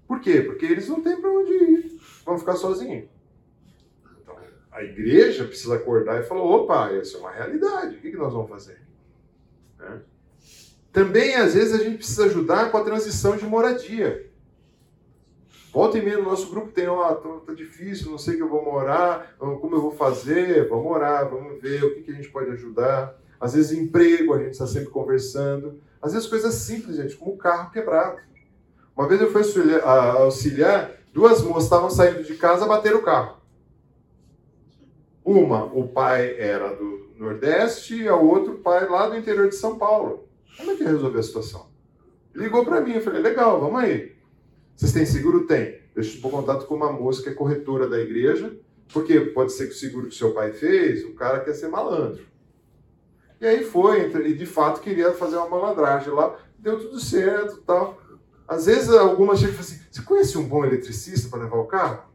Por quê? Porque eles não têm para onde ir. Vão ficar sozinhos. Então, a igreja precisa acordar e falar: opa, essa é uma realidade. O que nós vamos fazer? Né? Também, às vezes, a gente precisa ajudar com a transição de moradia. Volta e meia no nosso grupo tem, ó, tá, tá difícil, não sei o que eu vou morar, como eu vou fazer, vamos orar, vamos ver o que, que a gente pode ajudar. Às vezes emprego, a gente está sempre conversando. Às vezes coisas simples, gente, como carro quebrado. Uma vez eu fui auxiliar, duas moças estavam saindo de casa, bateram o carro. Uma, o pai era do Nordeste e a outro pai lá do interior de São Paulo. Como é que ia resolver a situação? Ligou para mim, eu falei, legal, vamos aí. Vocês têm seguro? Tem. Deixa eu pôr contato com uma moça que é corretora da igreja, porque pode ser que o seguro que seu pai fez, o cara quer ser malandro. E aí foi, e de fato queria fazer uma malandragem lá, deu tudo certo tal. Às vezes algumas chegam e falam assim, você conhece um bom eletricista para levar o carro?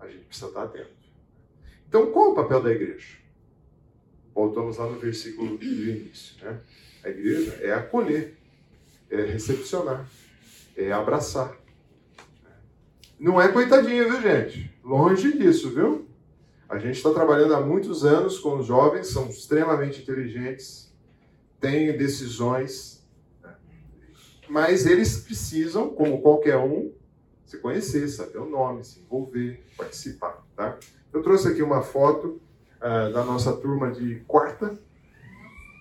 A gente precisa estar atento. Então qual o papel da igreja? Voltamos lá no versículo do início. Né? A igreja é acolher, é recepcionar, é abraçar. Não é coitadinho, viu, gente? Longe disso, viu? A gente está trabalhando há muitos anos com os jovens, são extremamente inteligentes, têm decisões, né? mas eles precisam, como qualquer um, se conhecer, saber o nome, se envolver, participar. Tá? Eu trouxe aqui uma foto ah, da nossa turma de quarta,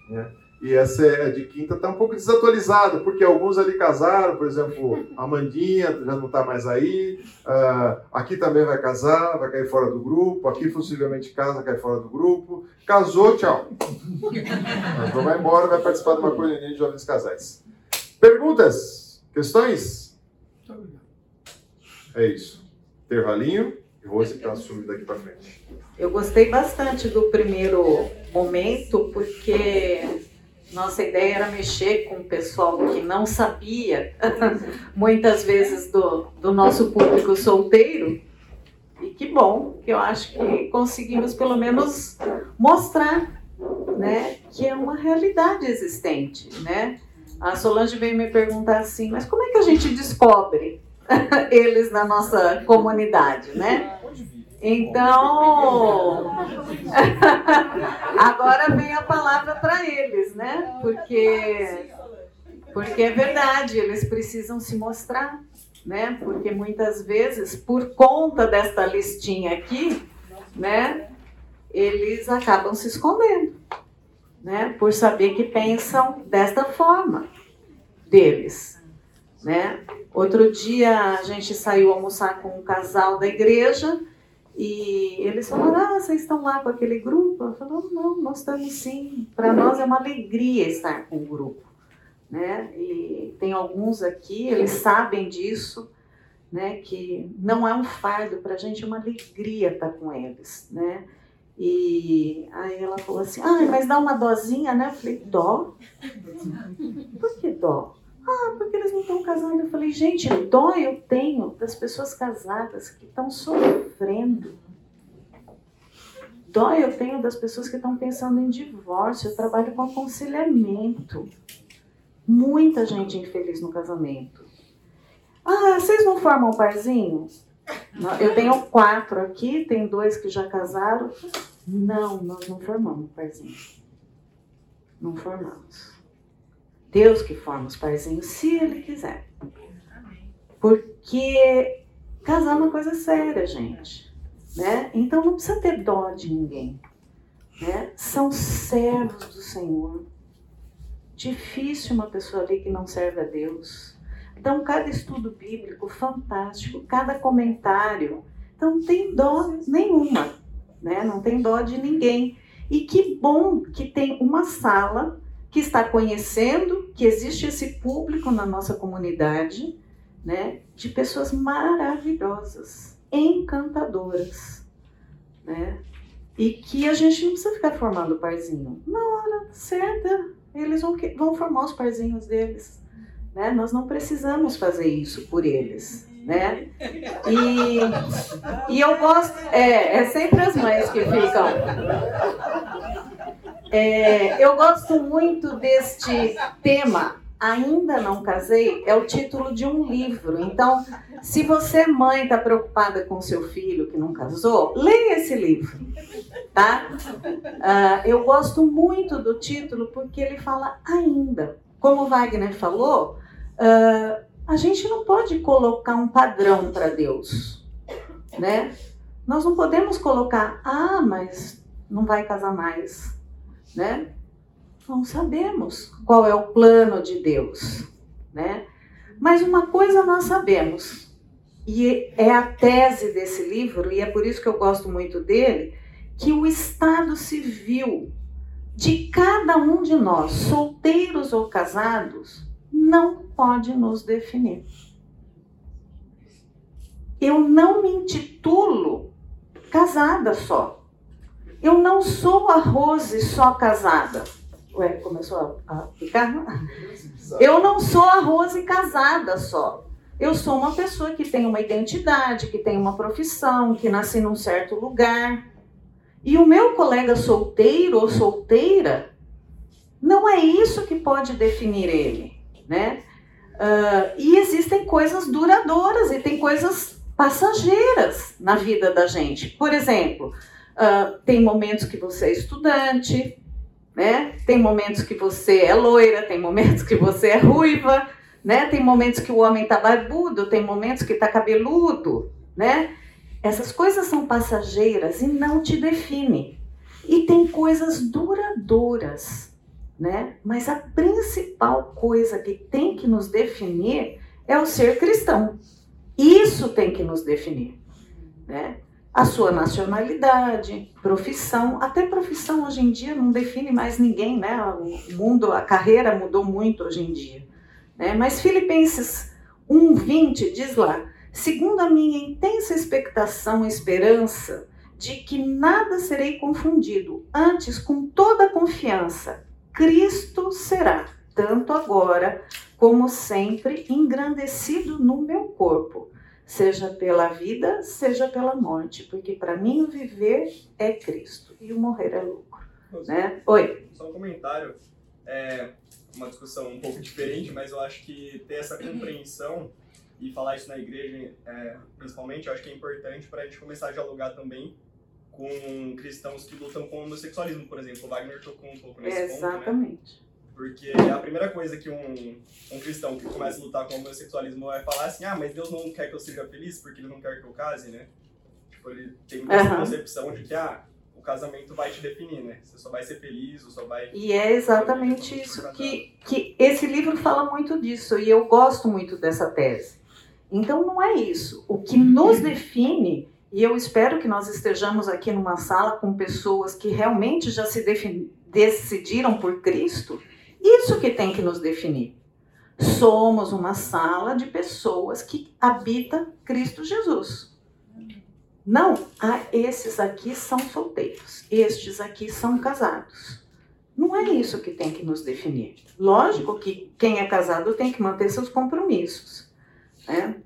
né? E essa é de quinta, está um pouco desatualizada, porque alguns ali casaram, por exemplo, a Mandinha já não está mais aí, uh, aqui também vai casar, vai cair fora do grupo, aqui possivelmente casa, cai fora do grupo. Casou, tchau. Mas vai embora, vai participar de uma coisa de jovens casais. Perguntas? Questões? É isso. Intervalinho e Rose que assume daqui para frente. Eu gostei bastante do primeiro momento, porque nossa ideia era mexer com o pessoal que não sabia, muitas vezes, do, do nosso público solteiro. E que bom, que eu acho que conseguimos pelo menos mostrar né, que é uma realidade existente. Né? A Solange veio me perguntar assim, mas como é que a gente descobre eles na nossa comunidade, né? Então, agora vem a palavra para eles, né? Porque, porque é verdade, eles precisam se mostrar, né? Porque muitas vezes, por conta desta listinha aqui, né? Eles acabam se escondendo, né? Por saber que pensam desta forma deles, né? Outro dia a gente saiu almoçar com um casal da igreja e eles falaram: Ah, vocês estão lá com aquele grupo? Eu falei: Não, nós estamos sim. Para nós é uma alegria estar com o grupo. Né? E tem alguns aqui, eles sabem disso, né? que não é um fardo, para a gente é uma alegria estar com eles. Né? E aí ela falou assim: Ah, mas dá uma dozinha, né? Eu falei: Dó? Por que dó? Ah, porque eles não estão casando. Eu falei, gente, dó eu tenho das pessoas casadas que estão sofrendo. Dó eu tenho das pessoas que estão pensando em divórcio. Eu trabalho com aconselhamento. Muita gente infeliz no casamento. Ah, vocês não formam um parzinho? Eu tenho quatro aqui, tem dois que já casaram. Não, nós não formamos parzinho. Não formamos. Deus que forma os paizinhos, se Ele quiser. Porque casar é uma coisa séria, gente. Né? Então não precisa ter dó de ninguém. Né? São servos do Senhor. Difícil uma pessoa ali que não serve a Deus. Então, cada estudo bíblico fantástico, cada comentário. Então, não tem dó nenhuma, né? não tem dó de ninguém. E que bom que tem uma sala que está conhecendo que existe esse público na nossa comunidade, né, de pessoas maravilhosas, encantadoras, né, e que a gente não precisa ficar formando parzinho. Na hora certa, eles vão, vão formar os parzinhos deles, né, nós não precisamos fazer isso por eles, né? E, e eu gosto, é, é sempre as mães que ficam. É, eu gosto muito deste tema. Ainda não casei é o título de um livro. Então, se você mãe está preocupada com seu filho que não casou, leia esse livro, tá? Uh, eu gosto muito do título porque ele fala ainda. Como Wagner falou, uh, a gente não pode colocar um padrão para Deus, né? Nós não podemos colocar, ah, mas não vai casar mais né? Não sabemos qual é o plano de Deus, né? Mas uma coisa nós sabemos, e é a tese desse livro, e é por isso que eu gosto muito dele, que o estado civil de cada um de nós, solteiros ou casados, não pode nos definir. Eu não me intitulo casada só. Eu não sou a Rose só casada. Ué, começou a ficar? Eu não sou a Rose casada só. Eu sou uma pessoa que tem uma identidade, que tem uma profissão, que nasci num certo lugar. E o meu colega solteiro ou solteira, não é isso que pode definir ele, né? Uh, e existem coisas duradouras e tem coisas passageiras na vida da gente. Por exemplo, Uh, tem momentos que você é estudante, né? Tem momentos que você é loira, tem momentos que você é ruiva, né? Tem momentos que o homem tá barbudo, tem momentos que tá cabeludo, né? Essas coisas são passageiras e não te definem. E tem coisas duradouras, né? Mas a principal coisa que tem que nos definir é o ser cristão. Isso tem que nos definir, né? A sua nacionalidade, profissão, até profissão hoje em dia não define mais ninguém, né? O mundo, a carreira mudou muito hoje em dia, né? Mas Filipenses 1:20 diz lá: segundo a minha intensa expectação e esperança de que nada serei confundido, antes com toda confiança, Cristo será, tanto agora como sempre, engrandecido no meu corpo, seja pela vida, seja pela morte, porque para mim o viver é Cristo e o morrer é lucro. Né? Oi. Só um comentário, é uma discussão um pouco diferente, mas eu acho que ter essa compreensão e falar isso na igreja, é, principalmente, eu acho que é importante para a gente começar a dialogar também com cristãos que lutam com o homossexualismo, por exemplo. O Wagner tocou um pouco nesse Exatamente. ponto, né? Porque a primeira coisa que um, um cristão que começa a lutar com o homossexualismo vai falar assim, ah, mas Deus não quer que eu seja feliz porque Ele não quer que eu case, né? Tipo, ele tem essa Aham. concepção de que, ah, o casamento vai te definir, né? Você só vai ser feliz, ou só vai... E é exatamente isso que, que esse livro fala muito disso, e eu gosto muito dessa tese. Então não é isso. O que nos define, e eu espero que nós estejamos aqui numa sala com pessoas que realmente já se defini- decidiram por Cristo, isso que tem que nos definir. Somos uma sala de pessoas que habita Cristo Jesus. Não, ah, esses aqui são solteiros, estes aqui são casados. Não é isso que tem que nos definir. Lógico que quem é casado tem que manter seus compromissos. né?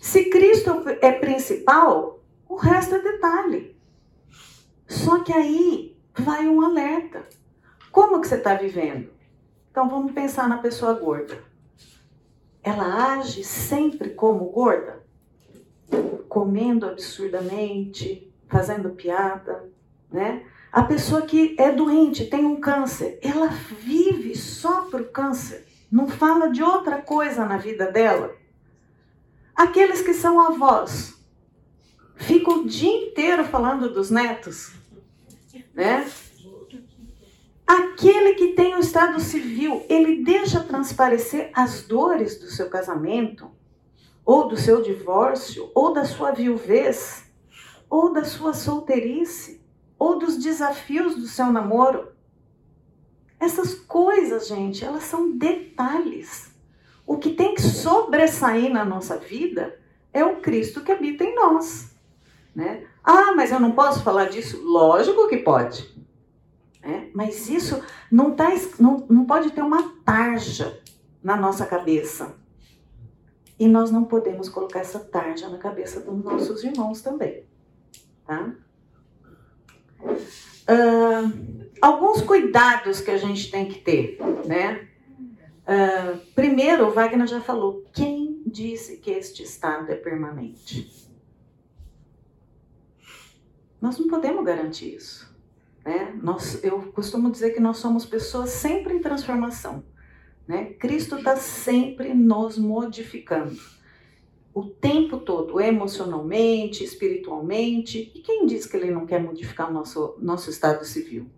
Se Cristo é principal, o resto é detalhe. Só que aí vai um alerta. Como que você está vivendo? Então vamos pensar na pessoa gorda. Ela age sempre como gorda? Comendo absurdamente, fazendo piada, né? A pessoa que é doente, tem um câncer, ela vive só por câncer, não fala de outra coisa na vida dela. Aqueles que são avós, ficam o dia inteiro falando dos netos, né? Aquele que tem o estado civil, ele deixa transparecer as dores do seu casamento, ou do seu divórcio, ou da sua viuvez, ou da sua solteirice, ou dos desafios do seu namoro. Essas coisas, gente, elas são detalhes. O que tem que sobressair na nossa vida é o Cristo que habita em nós. Né? Ah, mas eu não posso falar disso? Lógico que pode. Né? Mas isso não, tá, não, não pode ter uma tarja na nossa cabeça. E nós não podemos colocar essa tarja na cabeça dos nossos irmãos também. Tá? Ah, alguns cuidados que a gente tem que ter, né? Ah, primeiro, o Wagner já falou, quem disse que este estado é permanente? Nós não podemos garantir isso. Né? Nós, eu costumo dizer que nós somos pessoas sempre em transformação. Né? Cristo está sempre nos modificando. O tempo todo, emocionalmente, espiritualmente. E quem diz que ele não quer modificar o nosso, nosso estado civil?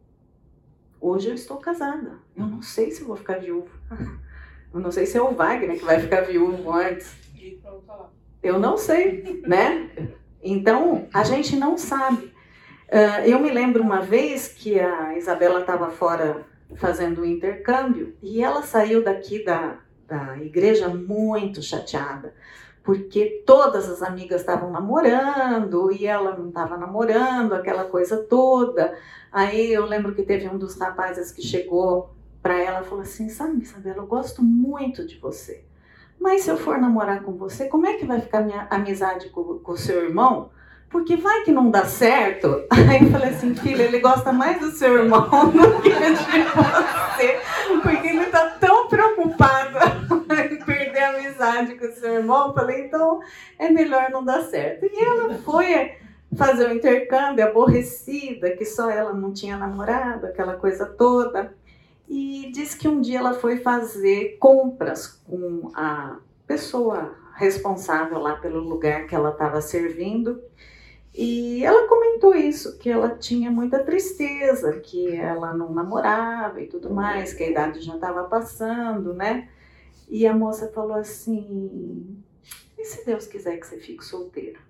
Hoje eu estou casada. Eu não sei se eu vou ficar viúva. Eu não sei se é o Wagner que vai ficar viúvo antes. Eu não sei, né? Então, a gente não sabe. Ah, eu me lembro uma vez que a Isabela estava fora fazendo um intercâmbio e ela saiu daqui da, da igreja muito chateada, porque todas as amigas estavam namorando e ela não estava namorando, aquela coisa toda. Aí eu lembro que teve um dos rapazes que chegou para ela e falou assim: Sabe, Isabela, eu gosto muito de você. Mas se eu for namorar com você, como é que vai ficar minha amizade com o seu irmão? Porque vai que não dá certo. Aí eu falei assim, filha, ele gosta mais do seu irmão do que de você. Porque ele tá tão preocupado em perder a amizade com o seu irmão. Eu falei, então é melhor não dar certo. E ela foi fazer o intercâmbio, aborrecida, que só ela não tinha namorado, aquela coisa toda. E disse que um dia ela foi fazer compras com a pessoa responsável lá pelo lugar que ela estava servindo. E ela comentou isso, que ela tinha muita tristeza, que ela não namorava e tudo mais, que a idade já estava passando, né? E a moça falou assim: e se Deus quiser que você fique solteira?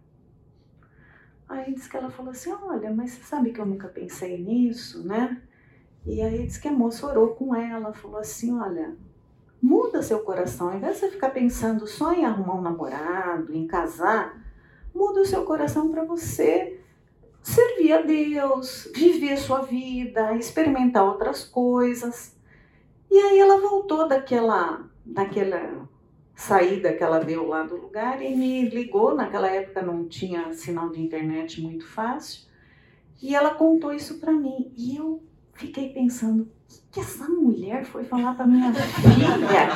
Aí disse que ela falou assim: olha, mas você sabe que eu nunca pensei nisso, né? E aí disse que a moça orou com ela, falou assim: olha, muda seu coração, ao invés de você ficar pensando só em arrumar um namorado, em casar, muda o seu coração para você servir a Deus, viver sua vida, experimentar outras coisas. E aí ela voltou daquela, daquela saída que ela deu lá do lugar e me ligou. Naquela época não tinha sinal de internet muito fácil. E ela contou isso para mim. E eu fiquei pensando, que essa mulher foi falar para minha filha?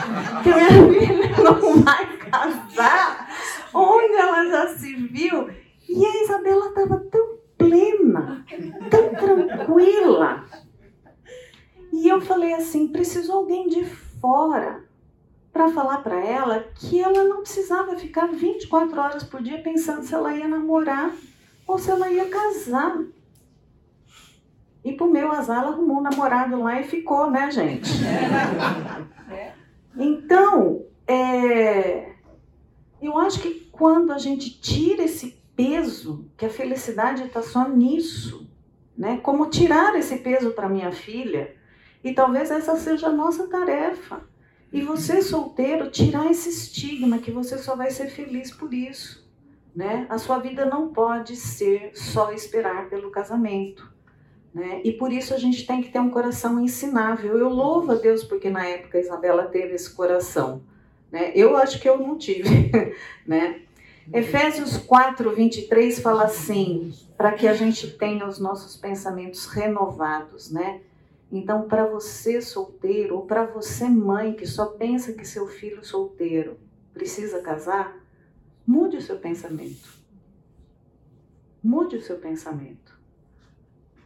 Que minha filha não vai casar? Onde ela já se viu? E a Isabela estava tão plena, tão tranquila. E eu falei assim: precisou alguém de fora para falar para ela que ela não precisava ficar 24 horas por dia pensando se ela ia namorar ou se ela ia casar. E pro meu azar, ela arrumou um namorado lá e ficou, né, gente? Então, é, eu acho que quando a gente tira esse peso, que a felicidade está só nisso, né? Como tirar esse peso para minha filha, e talvez essa seja a nossa tarefa. E você solteiro, tirar esse estigma que você só vai ser feliz por isso, né? A sua vida não pode ser só esperar pelo casamento. Né? E por isso a gente tem que ter um coração ensinável. Eu louvo a Deus porque na época a Isabela teve esse coração. Né? Eu acho que eu não tive. né? Efésios 4, 23 fala assim: para que a gente tenha os nossos pensamentos renovados. Né? Então, para você solteiro, ou para você mãe que só pensa que seu filho solteiro precisa casar, mude o seu pensamento. Mude o seu pensamento.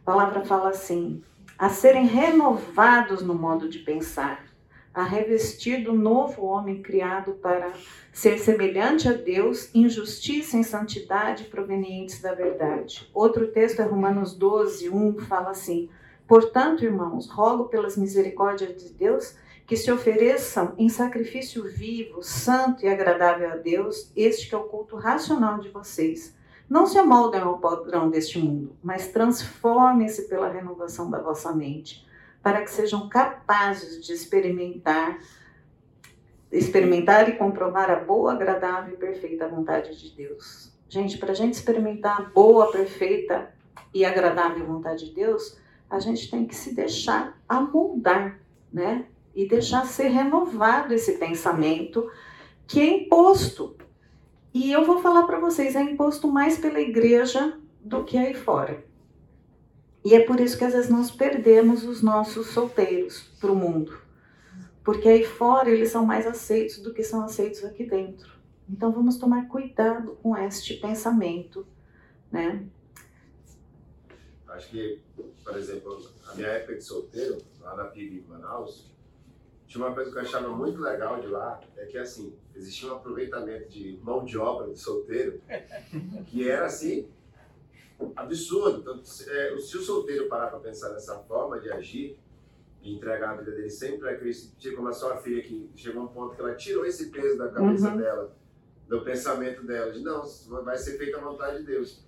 Palavra fala assim: a serem renovados no modo de pensar, a revestir do novo homem criado para ser semelhante a Deus em justiça e santidade provenientes da verdade. Outro texto é Romanos 12, 1, fala assim: Portanto, irmãos, rogo pelas misericórdias de Deus que se ofereçam em sacrifício vivo, santo e agradável a Deus, este que é o culto racional de vocês. Não se amoldem ao padrão deste mundo, mas transformem-se pela renovação da vossa mente, para que sejam capazes de experimentar experimentar e comprovar a boa, agradável e perfeita vontade de Deus. Gente, para a gente experimentar a boa, perfeita e agradável vontade de Deus, a gente tem que se deixar amoldar, né? E deixar ser renovado esse pensamento que é imposto e eu vou falar para vocês, é imposto mais pela igreja do que aí fora. E é por isso que às vezes nós perdemos os nossos solteiros para o mundo. Porque aí fora eles são mais aceitos do que são aceitos aqui dentro. Então vamos tomar cuidado com este pensamento, né? Acho que, por exemplo, a minha época de solteiro, lá na PIB de Manaus, tinha uma coisa que eu achava muito legal de lá, é que assim, existia um aproveitamento de mão de obra de solteiro, que era assim, absurdo. Então, é, se o solteiro parar para pensar nessa forma de agir, e entregar a vida dele sempre para Cristo, tinha como a sua filha que chegou a um ponto que ela tirou esse peso da cabeça uhum. dela, do pensamento dela, de não, vai ser feita a vontade de Deus.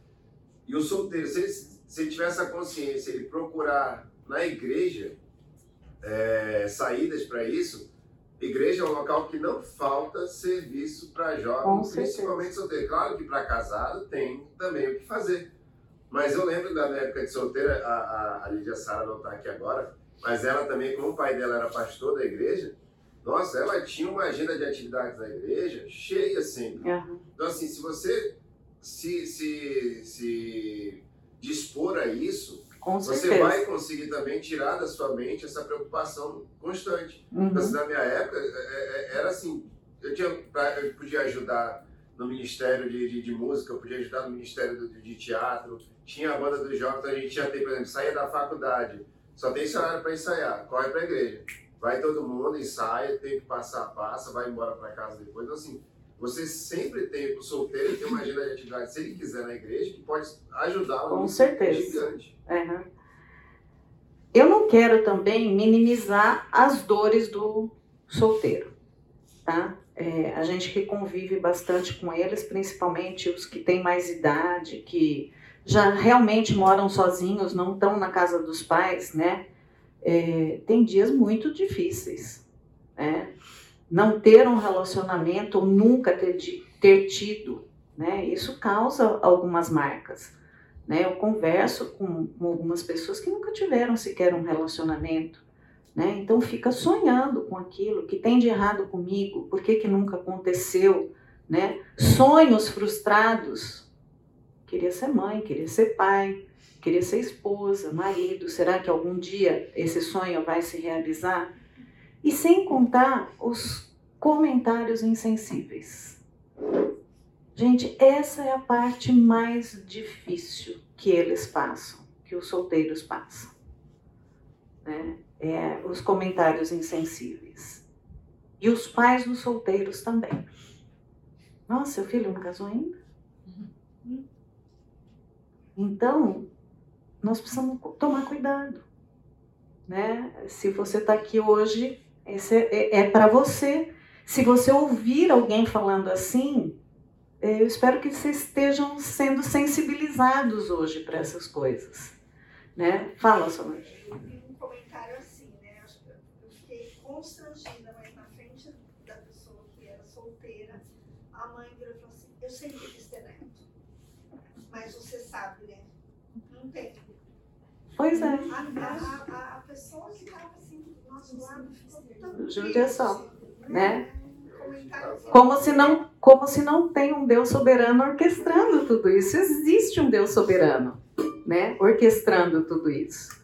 E o solteiro, se ele, se ele tiver essa consciência, ele procurar na igreja é, saídas para isso, igreja é um local que não falta serviço para jovens, principalmente solteiro. Claro que para casado tem também o que fazer. Mas eu lembro da minha época de solteira, a, a, a Lídia Sara não está aqui agora, mas ela também, como o pai dela era pastor da igreja, nossa, ela tinha uma agenda de atividades da igreja cheia sempre. Uhum. Então, assim, se você se, se, se dispor a isso, com você certeza. vai conseguir também tirar da sua mente essa preocupação constante. Uhum. Assim, na minha época, é, é, é, era assim, eu, tinha, eu podia ajudar no Ministério de, de, de, Música, eu podia ajudar no Ministério de, de Teatro, tinha a banda dos jovens, então a gente já tem, por exemplo, saía da faculdade, só tem esse horário para ensaiar, corre para a igreja. Vai todo mundo, ensaia, tem que passar, passa, vai embora para casa depois. Então, assim, você sempre tem o solteiro tem uma agenda de atividade, se ele quiser na igreja, que pode ajudá-lo. Com certeza. Gigante. Uhum. Eu não quero também minimizar as dores do solteiro, tá? É, a gente que convive bastante com eles, principalmente os que têm mais idade, que já realmente moram sozinhos, não estão na casa dos pais, né? É, tem dias muito difíceis, né? Não ter um relacionamento ou nunca ter, ter tido, né? Isso causa algumas marcas. Né? Eu converso com, com algumas pessoas que nunca tiveram sequer um relacionamento. Né? Então fica sonhando com aquilo que tem de errado comigo, por que, que nunca aconteceu, né? Sonhos frustrados. Queria ser mãe, queria ser pai, queria ser esposa, marido. Será que algum dia esse sonho vai se realizar? E sem contar os comentários insensíveis. Gente, essa é a parte mais difícil que eles passam, que os solteiros passam. Né? É, os comentários insensíveis. E os pais dos solteiros também. Nossa, seu filho não casou ainda? Então, nós precisamos tomar cuidado. Né? Se você está aqui hoje, esse é, é, é para você. Se você ouvir alguém falando assim, eu espero que vocês estejam sendo sensibilizados hoje para essas coisas. Né? Fala, Solange. Eu vi um comentário assim, né? Eu fiquei constrangida, mas na frente da pessoa que era solteira, a mãe virou e falou assim: Eu sempre quis ter neto. Mas você sabe, né? Não tem. Pois é. A, a, a, a pessoa que estava Judiação, né? Como se não, como se não tem um Deus soberano orquestrando tudo isso. Existe um Deus soberano, né? Orquestrando tudo isso,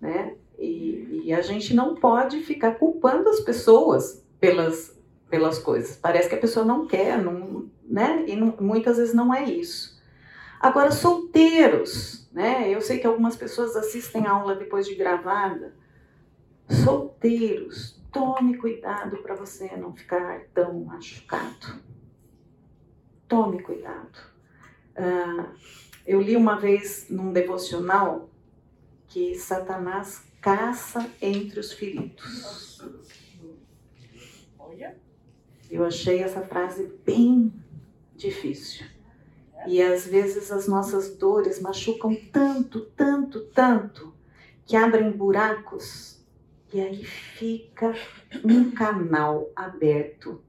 né? E, e a gente não pode ficar culpando as pessoas pelas pelas coisas. Parece que a pessoa não quer, não, né? E não, muitas vezes não é isso. Agora, solteiros, né? Eu sei que algumas pessoas assistem a aula depois de gravada. Solteiros, Tome cuidado para você não ficar tão machucado. Tome cuidado. Uh, eu li uma vez num devocional que Satanás caça entre os feridos. Eu achei essa frase bem difícil. E às vezes as nossas dores machucam tanto, tanto, tanto, que abrem buracos e aí fica um canal aberto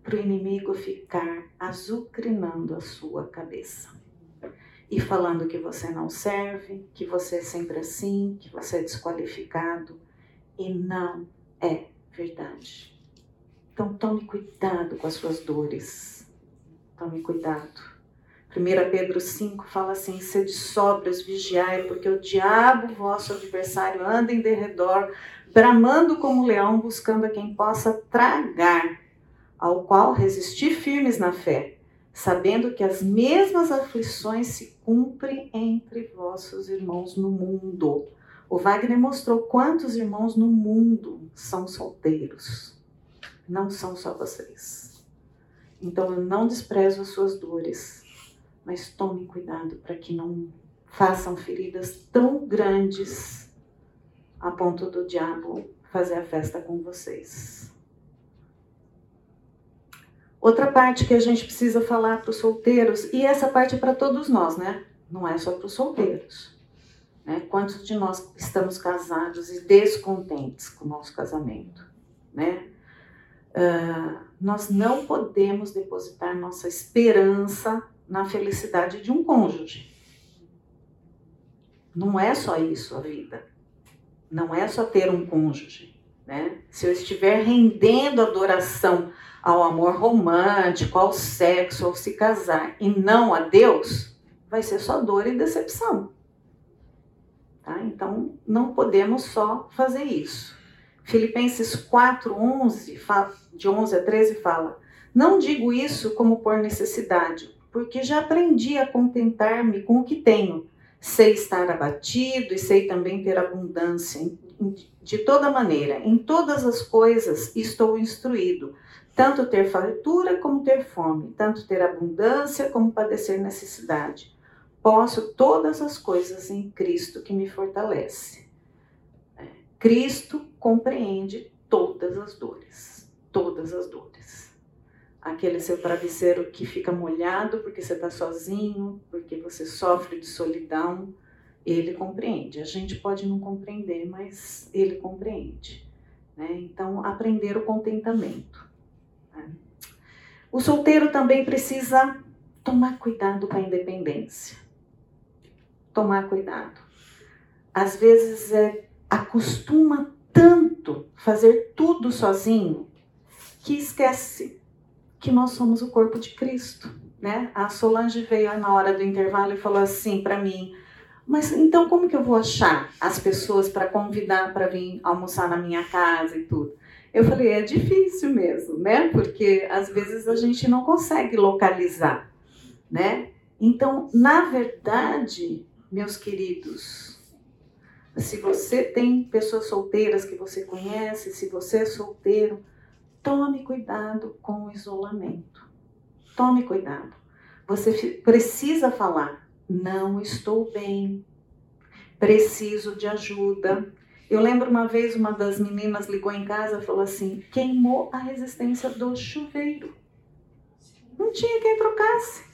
para o inimigo ficar azucrinando a sua cabeça. E falando que você não serve, que você é sempre assim, que você é desqualificado. E não é verdade. Então tome cuidado com as suas dores. Tome cuidado. 1 Pedro 5 fala assim: sede sóbrios, vigiai, porque o diabo, vosso adversário, anda em derredor, bramando como leão, buscando a quem possa tragar, ao qual resistir firmes na fé, sabendo que as mesmas aflições se cumprem entre vossos irmãos no mundo. O Wagner mostrou quantos irmãos no mundo são solteiros. Não são só vocês. Então eu não desprezo as suas dores, mas tome cuidado para que não façam feridas tão grandes a ponto do diabo fazer a festa com vocês. Outra parte que a gente precisa falar para os solteiros, e essa parte é para todos nós, né? Não é só para os solteiros. Né? Quantos de nós estamos casados e descontentes com o nosso casamento? Né? Uh, nós não podemos depositar nossa esperança na felicidade de um cônjuge. Não é só isso a vida. Não é só ter um cônjuge. Né? Se eu estiver rendendo adoração ao amor romântico, ao sexo, ao se casar e não a Deus, vai ser só dor e decepção. Tá? Então, não podemos só fazer isso. Filipenses 4, 11, de 11 a 13 fala: Não digo isso como por necessidade, porque já aprendi a contentar-me com o que tenho sei estar abatido e sei também ter abundância. De toda maneira, em todas as coisas estou instruído, tanto ter fartura como ter fome, tanto ter abundância como padecer necessidade. Posso todas as coisas em Cristo que me fortalece. É, Cristo compreende todas as dores, todas as dores. Aquele seu travesseiro que fica molhado porque você está sozinho, porque você sofre de solidão, ele compreende. A gente pode não compreender, mas ele compreende. Né? Então, aprender o contentamento. Né? O solteiro também precisa tomar cuidado com a independência. Tomar cuidado. Às vezes é, acostuma tanto fazer tudo sozinho que esquece que nós somos o corpo de Cristo. Né? A Solange veio na hora do intervalo e falou assim para mim: mas então como que eu vou achar as pessoas para convidar para vir almoçar na minha casa e tudo? Eu falei, é difícil mesmo, né? Porque às vezes a gente não consegue localizar, né? Então, na verdade, meus queridos, se você tem pessoas solteiras que você conhece, se você é solteiro, tome cuidado com o isolamento. Tome cuidado. Você precisa falar não estou bem, preciso de ajuda. Eu lembro uma vez uma das meninas ligou em casa e falou assim: queimou a resistência do chuveiro. Não tinha quem trocasse,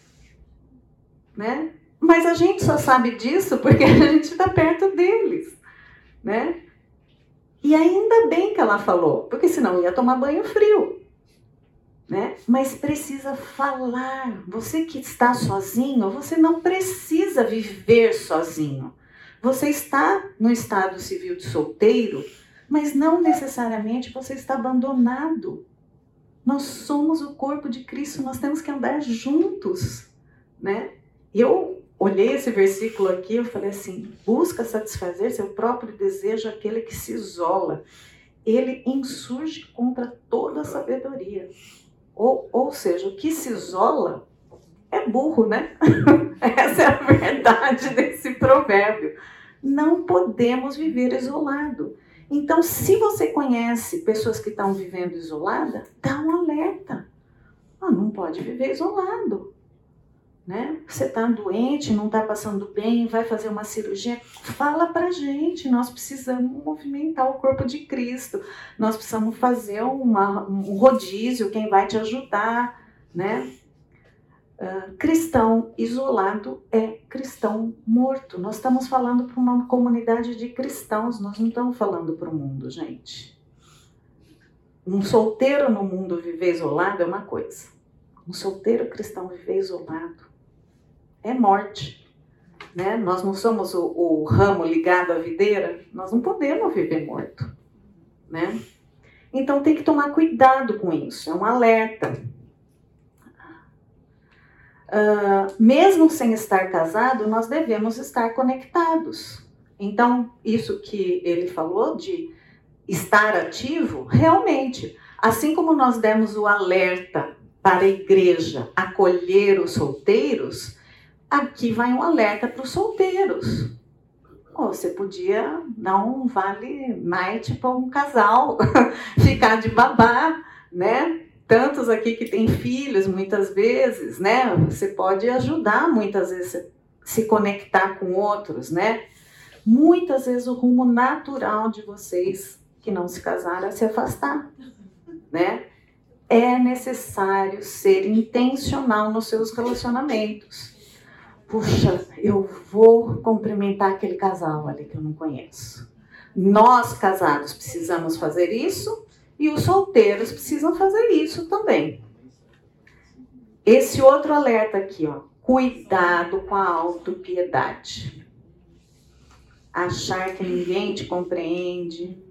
né? Mas a gente só sabe disso porque a gente está perto deles, né? E ainda bem que ela falou, porque senão ia tomar banho frio né? Mas precisa falar. Você que está sozinho, você não precisa viver sozinho. Você está no estado civil de solteiro, mas não necessariamente você está abandonado. Nós somos o corpo de Cristo, nós temos que andar juntos, né? Eu olhei esse versículo aqui, eu falei assim: busca satisfazer seu próprio desejo aquele que se isola. Ele insurge contra toda a sabedoria. Ou, ou seja, o que se isola é burro, né? Essa é a verdade desse provérbio. Não podemos viver isolado. Então, se você conhece pessoas que estão vivendo isolada, dá um alerta. Ah, não pode viver isolado né? Você está doente, não está passando bem, vai fazer uma cirurgia, fala para gente. Nós precisamos movimentar o corpo de Cristo. Nós precisamos fazer uma, um rodízio. Quem vai te ajudar, né? Uh, cristão isolado é cristão morto. Nós estamos falando para uma comunidade de cristãos, nós não estamos falando para o mundo, gente. Um solteiro no mundo viver isolado é uma coisa. Um solteiro cristão viver isolado é morte. Né? Nós não somos o, o ramo ligado à videira, nós não podemos viver morto. Né? Então tem que tomar cuidado com isso, é um alerta. Uh, mesmo sem estar casado, nós devemos estar conectados. Então, isso que ele falou de estar ativo, realmente, assim como nós demos o alerta para a igreja acolher os solteiros, Aqui vai um alerta para os solteiros. Você podia dar um vale night para um casal, ficar de babá, né? Tantos aqui que têm filhos, muitas vezes, né? Você pode ajudar muitas vezes se conectar com outros, né? Muitas vezes o rumo natural de vocês que não se casaram é se afastar, né? É necessário ser intencional nos seus relacionamentos puxa, eu vou cumprimentar aquele casal ali que eu não conheço. Nós, casados, precisamos fazer isso e os solteiros precisam fazer isso também. Esse outro alerta aqui, ó. Cuidado com a autopiedade. Achar que ninguém te compreende.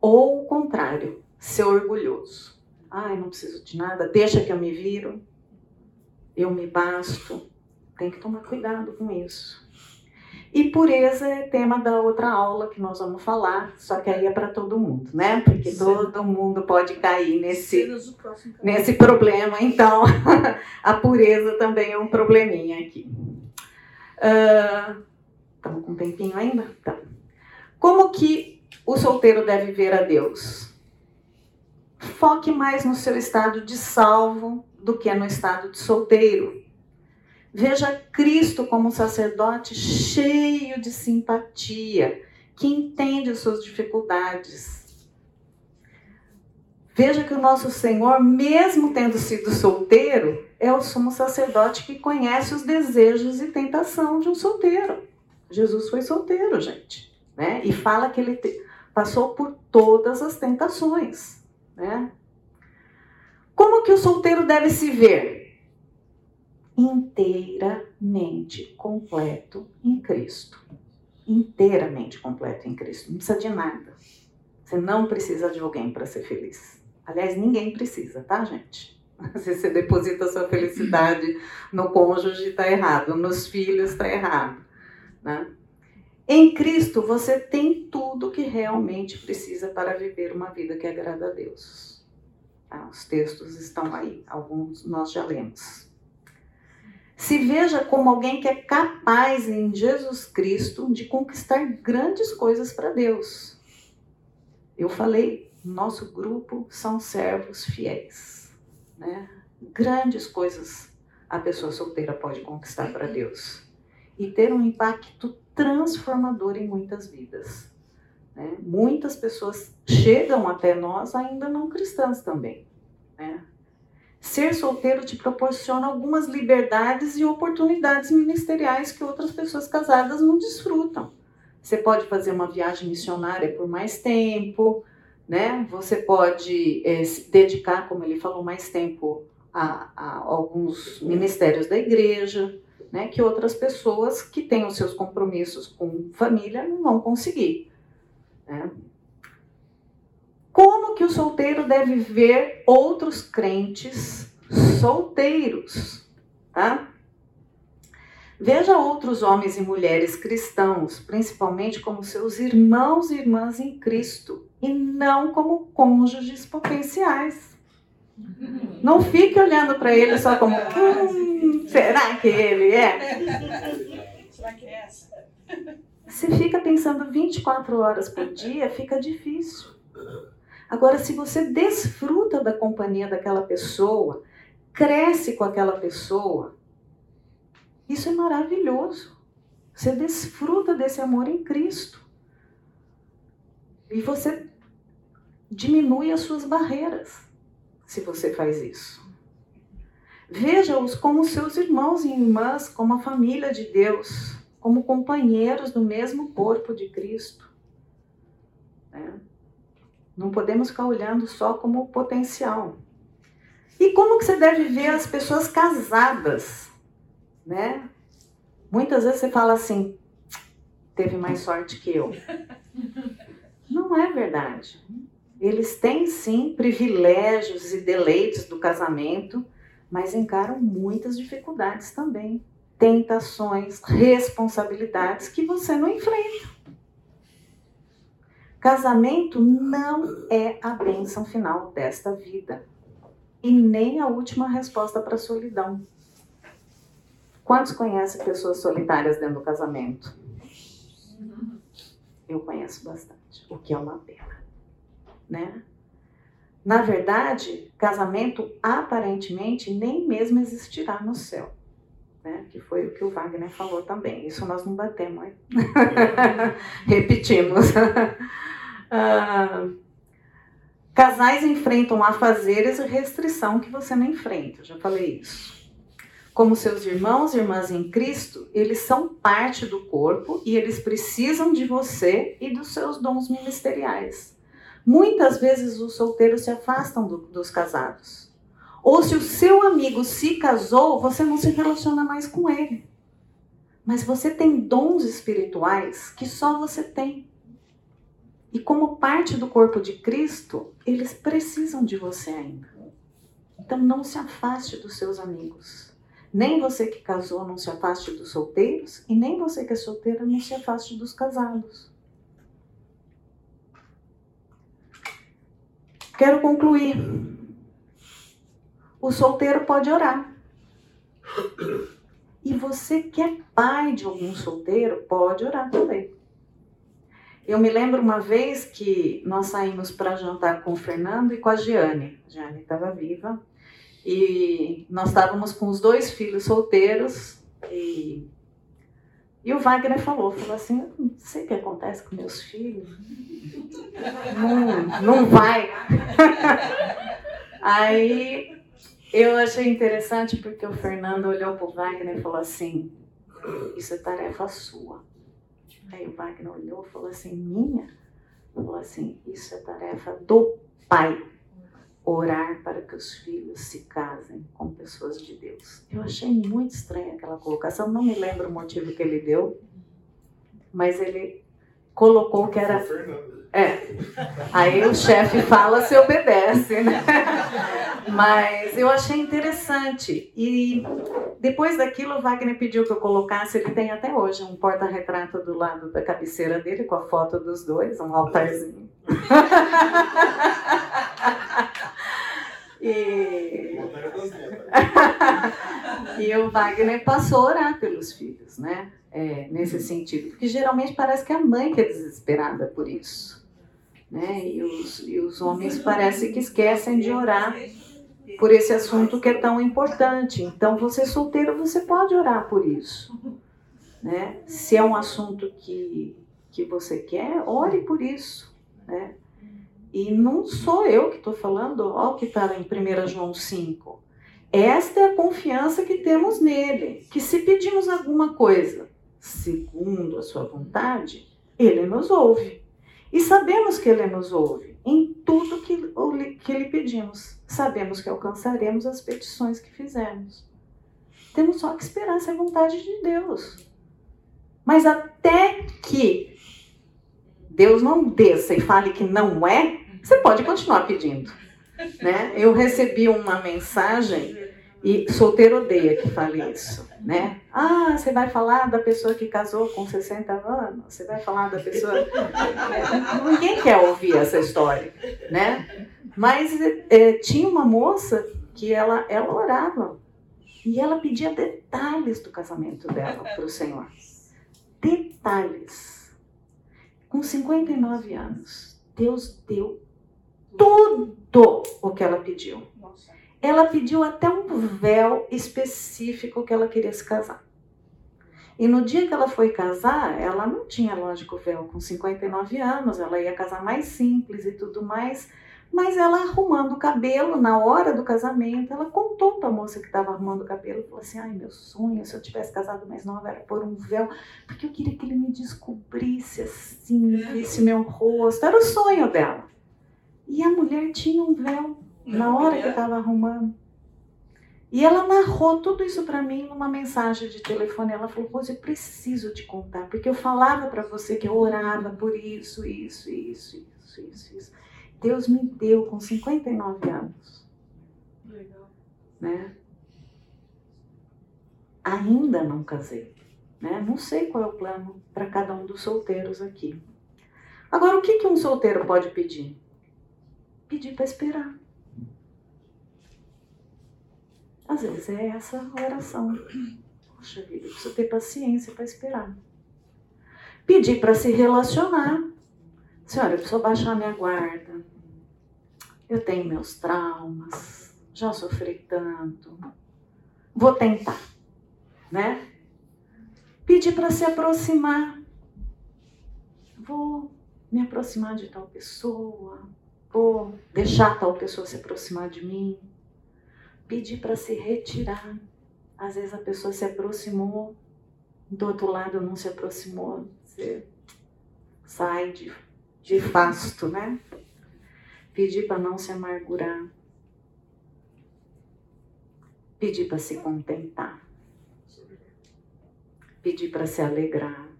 Ou o contrário, ser orgulhoso. Ai, não preciso de nada, deixa que eu me viro. Eu me basto tem que tomar cuidado com isso. E pureza é tema da outra aula que nós vamos falar, só que aí é para todo mundo, né? Porque Sim. todo mundo pode cair nesse, nesse problema, então a pureza também é um probleminha aqui. Estamos uh, com um tempinho ainda? Tá. Como que o solteiro deve ver a Deus? foque mais no seu estado de salvo do que no estado de solteiro. Veja Cristo como um sacerdote cheio de simpatia, que entende as suas dificuldades. Veja que o nosso Senhor, mesmo tendo sido solteiro, é o sumo sacerdote que conhece os desejos e tentação de um solteiro. Jesus foi solteiro, gente, né? E fala que ele passou por todas as tentações, né? Como que o solteiro deve se ver? Inteiramente completo em Cristo. Inteiramente completo em Cristo. Não precisa de nada. Você não precisa de alguém para ser feliz. Aliás, ninguém precisa, tá, gente? Se você deposita sua felicidade no cônjuge, está errado. Nos filhos, está errado. Né? Em Cristo, você tem tudo que realmente precisa para viver uma vida que agrada a Deus. Tá? Os textos estão aí, alguns nós já lemos. Se veja como alguém que é capaz em Jesus Cristo de conquistar grandes coisas para Deus. Eu falei, nosso grupo são servos fiéis, né? Grandes coisas a pessoa solteira pode conquistar para Deus e ter um impacto transformador em muitas vidas. Né? Muitas pessoas chegam até nós ainda não cristãs também. Né? Ser solteiro te proporciona algumas liberdades e oportunidades ministeriais que outras pessoas casadas não desfrutam. Você pode fazer uma viagem missionária por mais tempo, né? Você pode é, se dedicar, como ele falou, mais tempo a, a, alguns ministérios da igreja, né? Que outras pessoas que têm os seus compromissos com família não vão conseguir. Né? Como que o solteiro deve ver outros crentes solteiros, tá? Veja outros homens e mulheres cristãos, principalmente como seus irmãos e irmãs em Cristo, e não como cônjuges potenciais. Não fique olhando para ele só como, hum, será que ele é? Será que é essa? Se fica pensando 24 horas por dia, fica difícil. Agora, se você desfruta da companhia daquela pessoa, cresce com aquela pessoa, isso é maravilhoso. Você desfruta desse amor em Cristo. E você diminui as suas barreiras se você faz isso. Veja-os como seus irmãos e irmãs, como a família de Deus, como companheiros do mesmo corpo de Cristo. Né? Não podemos ficar olhando só como potencial. E como que você deve ver as pessoas casadas, né? Muitas vezes você fala assim, teve mais sorte que eu. Não é verdade. Eles têm sim privilégios e deleites do casamento, mas encaram muitas dificuldades também, tentações, responsabilidades que você não enfrenta. Casamento não é a bênção final desta vida e nem a última resposta para a solidão. Quantos conhecem pessoas solitárias dentro do casamento? Eu conheço bastante, o que é uma pena, né? Na verdade, casamento aparentemente nem mesmo existirá no céu. Né? Que foi o que o Wagner falou também. Isso nós não batemos, hein? Repetimos. Ah, casais enfrentam afazeres e restrição que você não enfrenta, eu já falei isso. Como seus irmãos e irmãs em Cristo, eles são parte do corpo e eles precisam de você e dos seus dons ministeriais. Muitas vezes os solteiros se afastam do, dos casados. Ou se o seu amigo se casou, você não se relaciona mais com ele. Mas você tem dons espirituais que só você tem. E como parte do corpo de Cristo, eles precisam de você ainda. Então não se afaste dos seus amigos. Nem você que casou não se afaste dos solteiros, e nem você que é solteira não se afaste dos casados. Quero concluir. O solteiro pode orar. E você que é pai de algum solteiro, pode orar também. Eu me lembro uma vez que nós saímos para jantar com o Fernando e com a Giane. A Giane estava viva. E nós estávamos com os dois filhos solteiros. E, e o Wagner falou, falou assim, não sei o que acontece com meus filhos. Não, não vai. Aí eu achei interessante porque o Fernando olhou para o Wagner e falou assim, isso é tarefa sua. Aí o Wagner olhou e falou assim, minha? Falou assim, isso é tarefa do pai. Orar para que os filhos se casem com pessoas de Deus. Eu achei muito estranha aquela colocação, não me lembro o motivo que ele deu, mas ele colocou que era. É. Aí o chefe fala, se obedece, né? Mas eu achei interessante. E depois daquilo, o Wagner pediu que eu colocasse, ele tem até hoje um porta-retrato do lado da cabeceira dele, com a foto dos dois, um altarzinho. e... e o Wagner passou a orar pelos filhos, né? É, nesse sentido. Porque geralmente parece que é a mãe que é desesperada por isso. Né? E, os, e os homens parece que esquecem de orar por esse assunto que é tão importante. Então, você solteiro, você pode orar por isso. Né? Se é um assunto que, que você quer, ore por isso. Né? E não sou eu que estou falando, o que está em 1 João 5. Esta é a confiança que temos nele, que se pedimos alguma coisa segundo a sua vontade, ele nos ouve. E sabemos que ele nos ouve em tudo que, que lhe pedimos. Sabemos que alcançaremos as petições que fizemos. Temos só que esperar essa vontade de Deus. Mas até que Deus não desça e fale que não é, você pode continuar pedindo. Né? Eu recebi uma mensagem e solteiro odeia que fale isso, né? Ah, você vai falar da pessoa que casou com 60 anos? Você vai falar da pessoa. Ninguém quer ouvir essa história, né? Mas é, tinha uma moça que ela, ela orava e ela pedia detalhes do casamento dela para o Senhor. Detalhes. Com 59 anos, Deus deu tudo o que ela pediu. Ela pediu até um véu específico que ela queria se casar. E no dia que ela foi casar, ela não tinha, lógico, véu com 59 anos, ela ia casar mais simples e tudo mais. Mas ela arrumando o cabelo, na hora do casamento, ela contou para a moça que estava arrumando o cabelo, falou assim, ai, meu sonho, se eu tivesse casado mais nova, era pôr um véu, porque eu queria que ele me descobrisse assim, visse meu rosto, era o sonho dela. E a mulher tinha um véu na hora que estava arrumando. E ela narrou tudo isso para mim numa mensagem de telefone. Ela falou: Rose, eu preciso te contar, porque eu falava para você que eu orava por isso, isso, isso, isso, isso, isso. Deus me deu com 59 anos. Legal. Né? Ainda não casei. Né? Não sei qual é o plano para cada um dos solteiros aqui. Agora, o que, que um solteiro pode pedir? Pedir para esperar. Às vezes é essa oração. Poxa vida, eu preciso ter paciência para esperar. Pedir para se relacionar. Senhora, eu preciso baixar minha guarda. Eu tenho meus traumas. Já sofri tanto. Vou tentar, né? Pedir para se aproximar. Vou me aproximar de tal pessoa. Vou deixar tal pessoa se aproximar de mim pedir para se retirar. Às vezes a pessoa se aproximou, do outro lado não se aproximou, você sai de, de fasto, né? Pedir para não se amargurar. Pedir para se contentar. Pedir para se alegrar.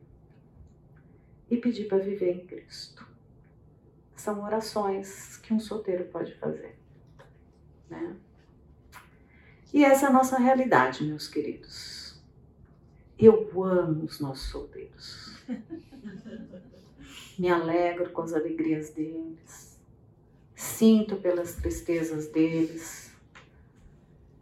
E pedir para viver em Cristo. São orações que um solteiro pode fazer. Né? E essa é a nossa realidade, meus queridos. Eu amo os nossos solteiros. Me alegro com as alegrias deles. Sinto pelas tristezas deles.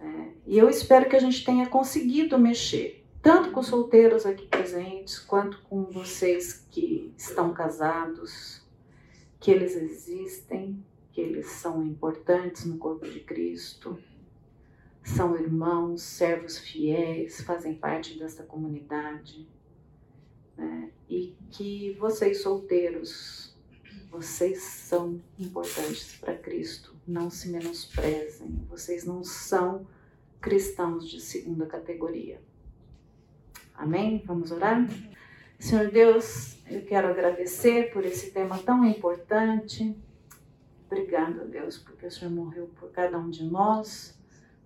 É, e eu espero que a gente tenha conseguido mexer tanto com os solteiros aqui presentes, quanto com vocês que estão casados, que eles existem, que eles são importantes no corpo de Cristo, são irmãos, servos fiéis, fazem parte desta comunidade. Né? E que vocês solteiros, vocês são importantes para Cristo, não se menosprezem, vocês não são cristãos de segunda categoria. Amém? Vamos orar? Senhor Deus, eu quero agradecer por esse tema tão importante. Obrigada, Deus, porque o Senhor morreu por cada um de nós.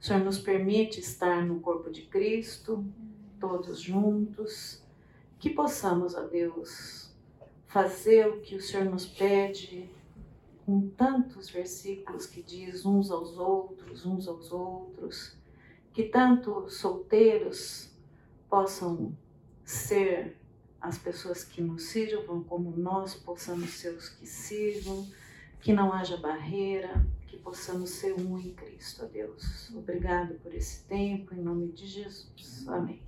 O Senhor nos permite estar no corpo de Cristo, todos juntos. Que possamos, ó Deus, fazer o que o Senhor nos pede, com tantos versículos que diz uns aos outros, uns aos outros, que tanto solteiros possam ser as pessoas que nos sirvam, como nós possamos ser os que sirvam, que não haja barreira, possamos ser um em Cristo, ó Deus. Obrigado por esse tempo, em nome de Jesus. Amém.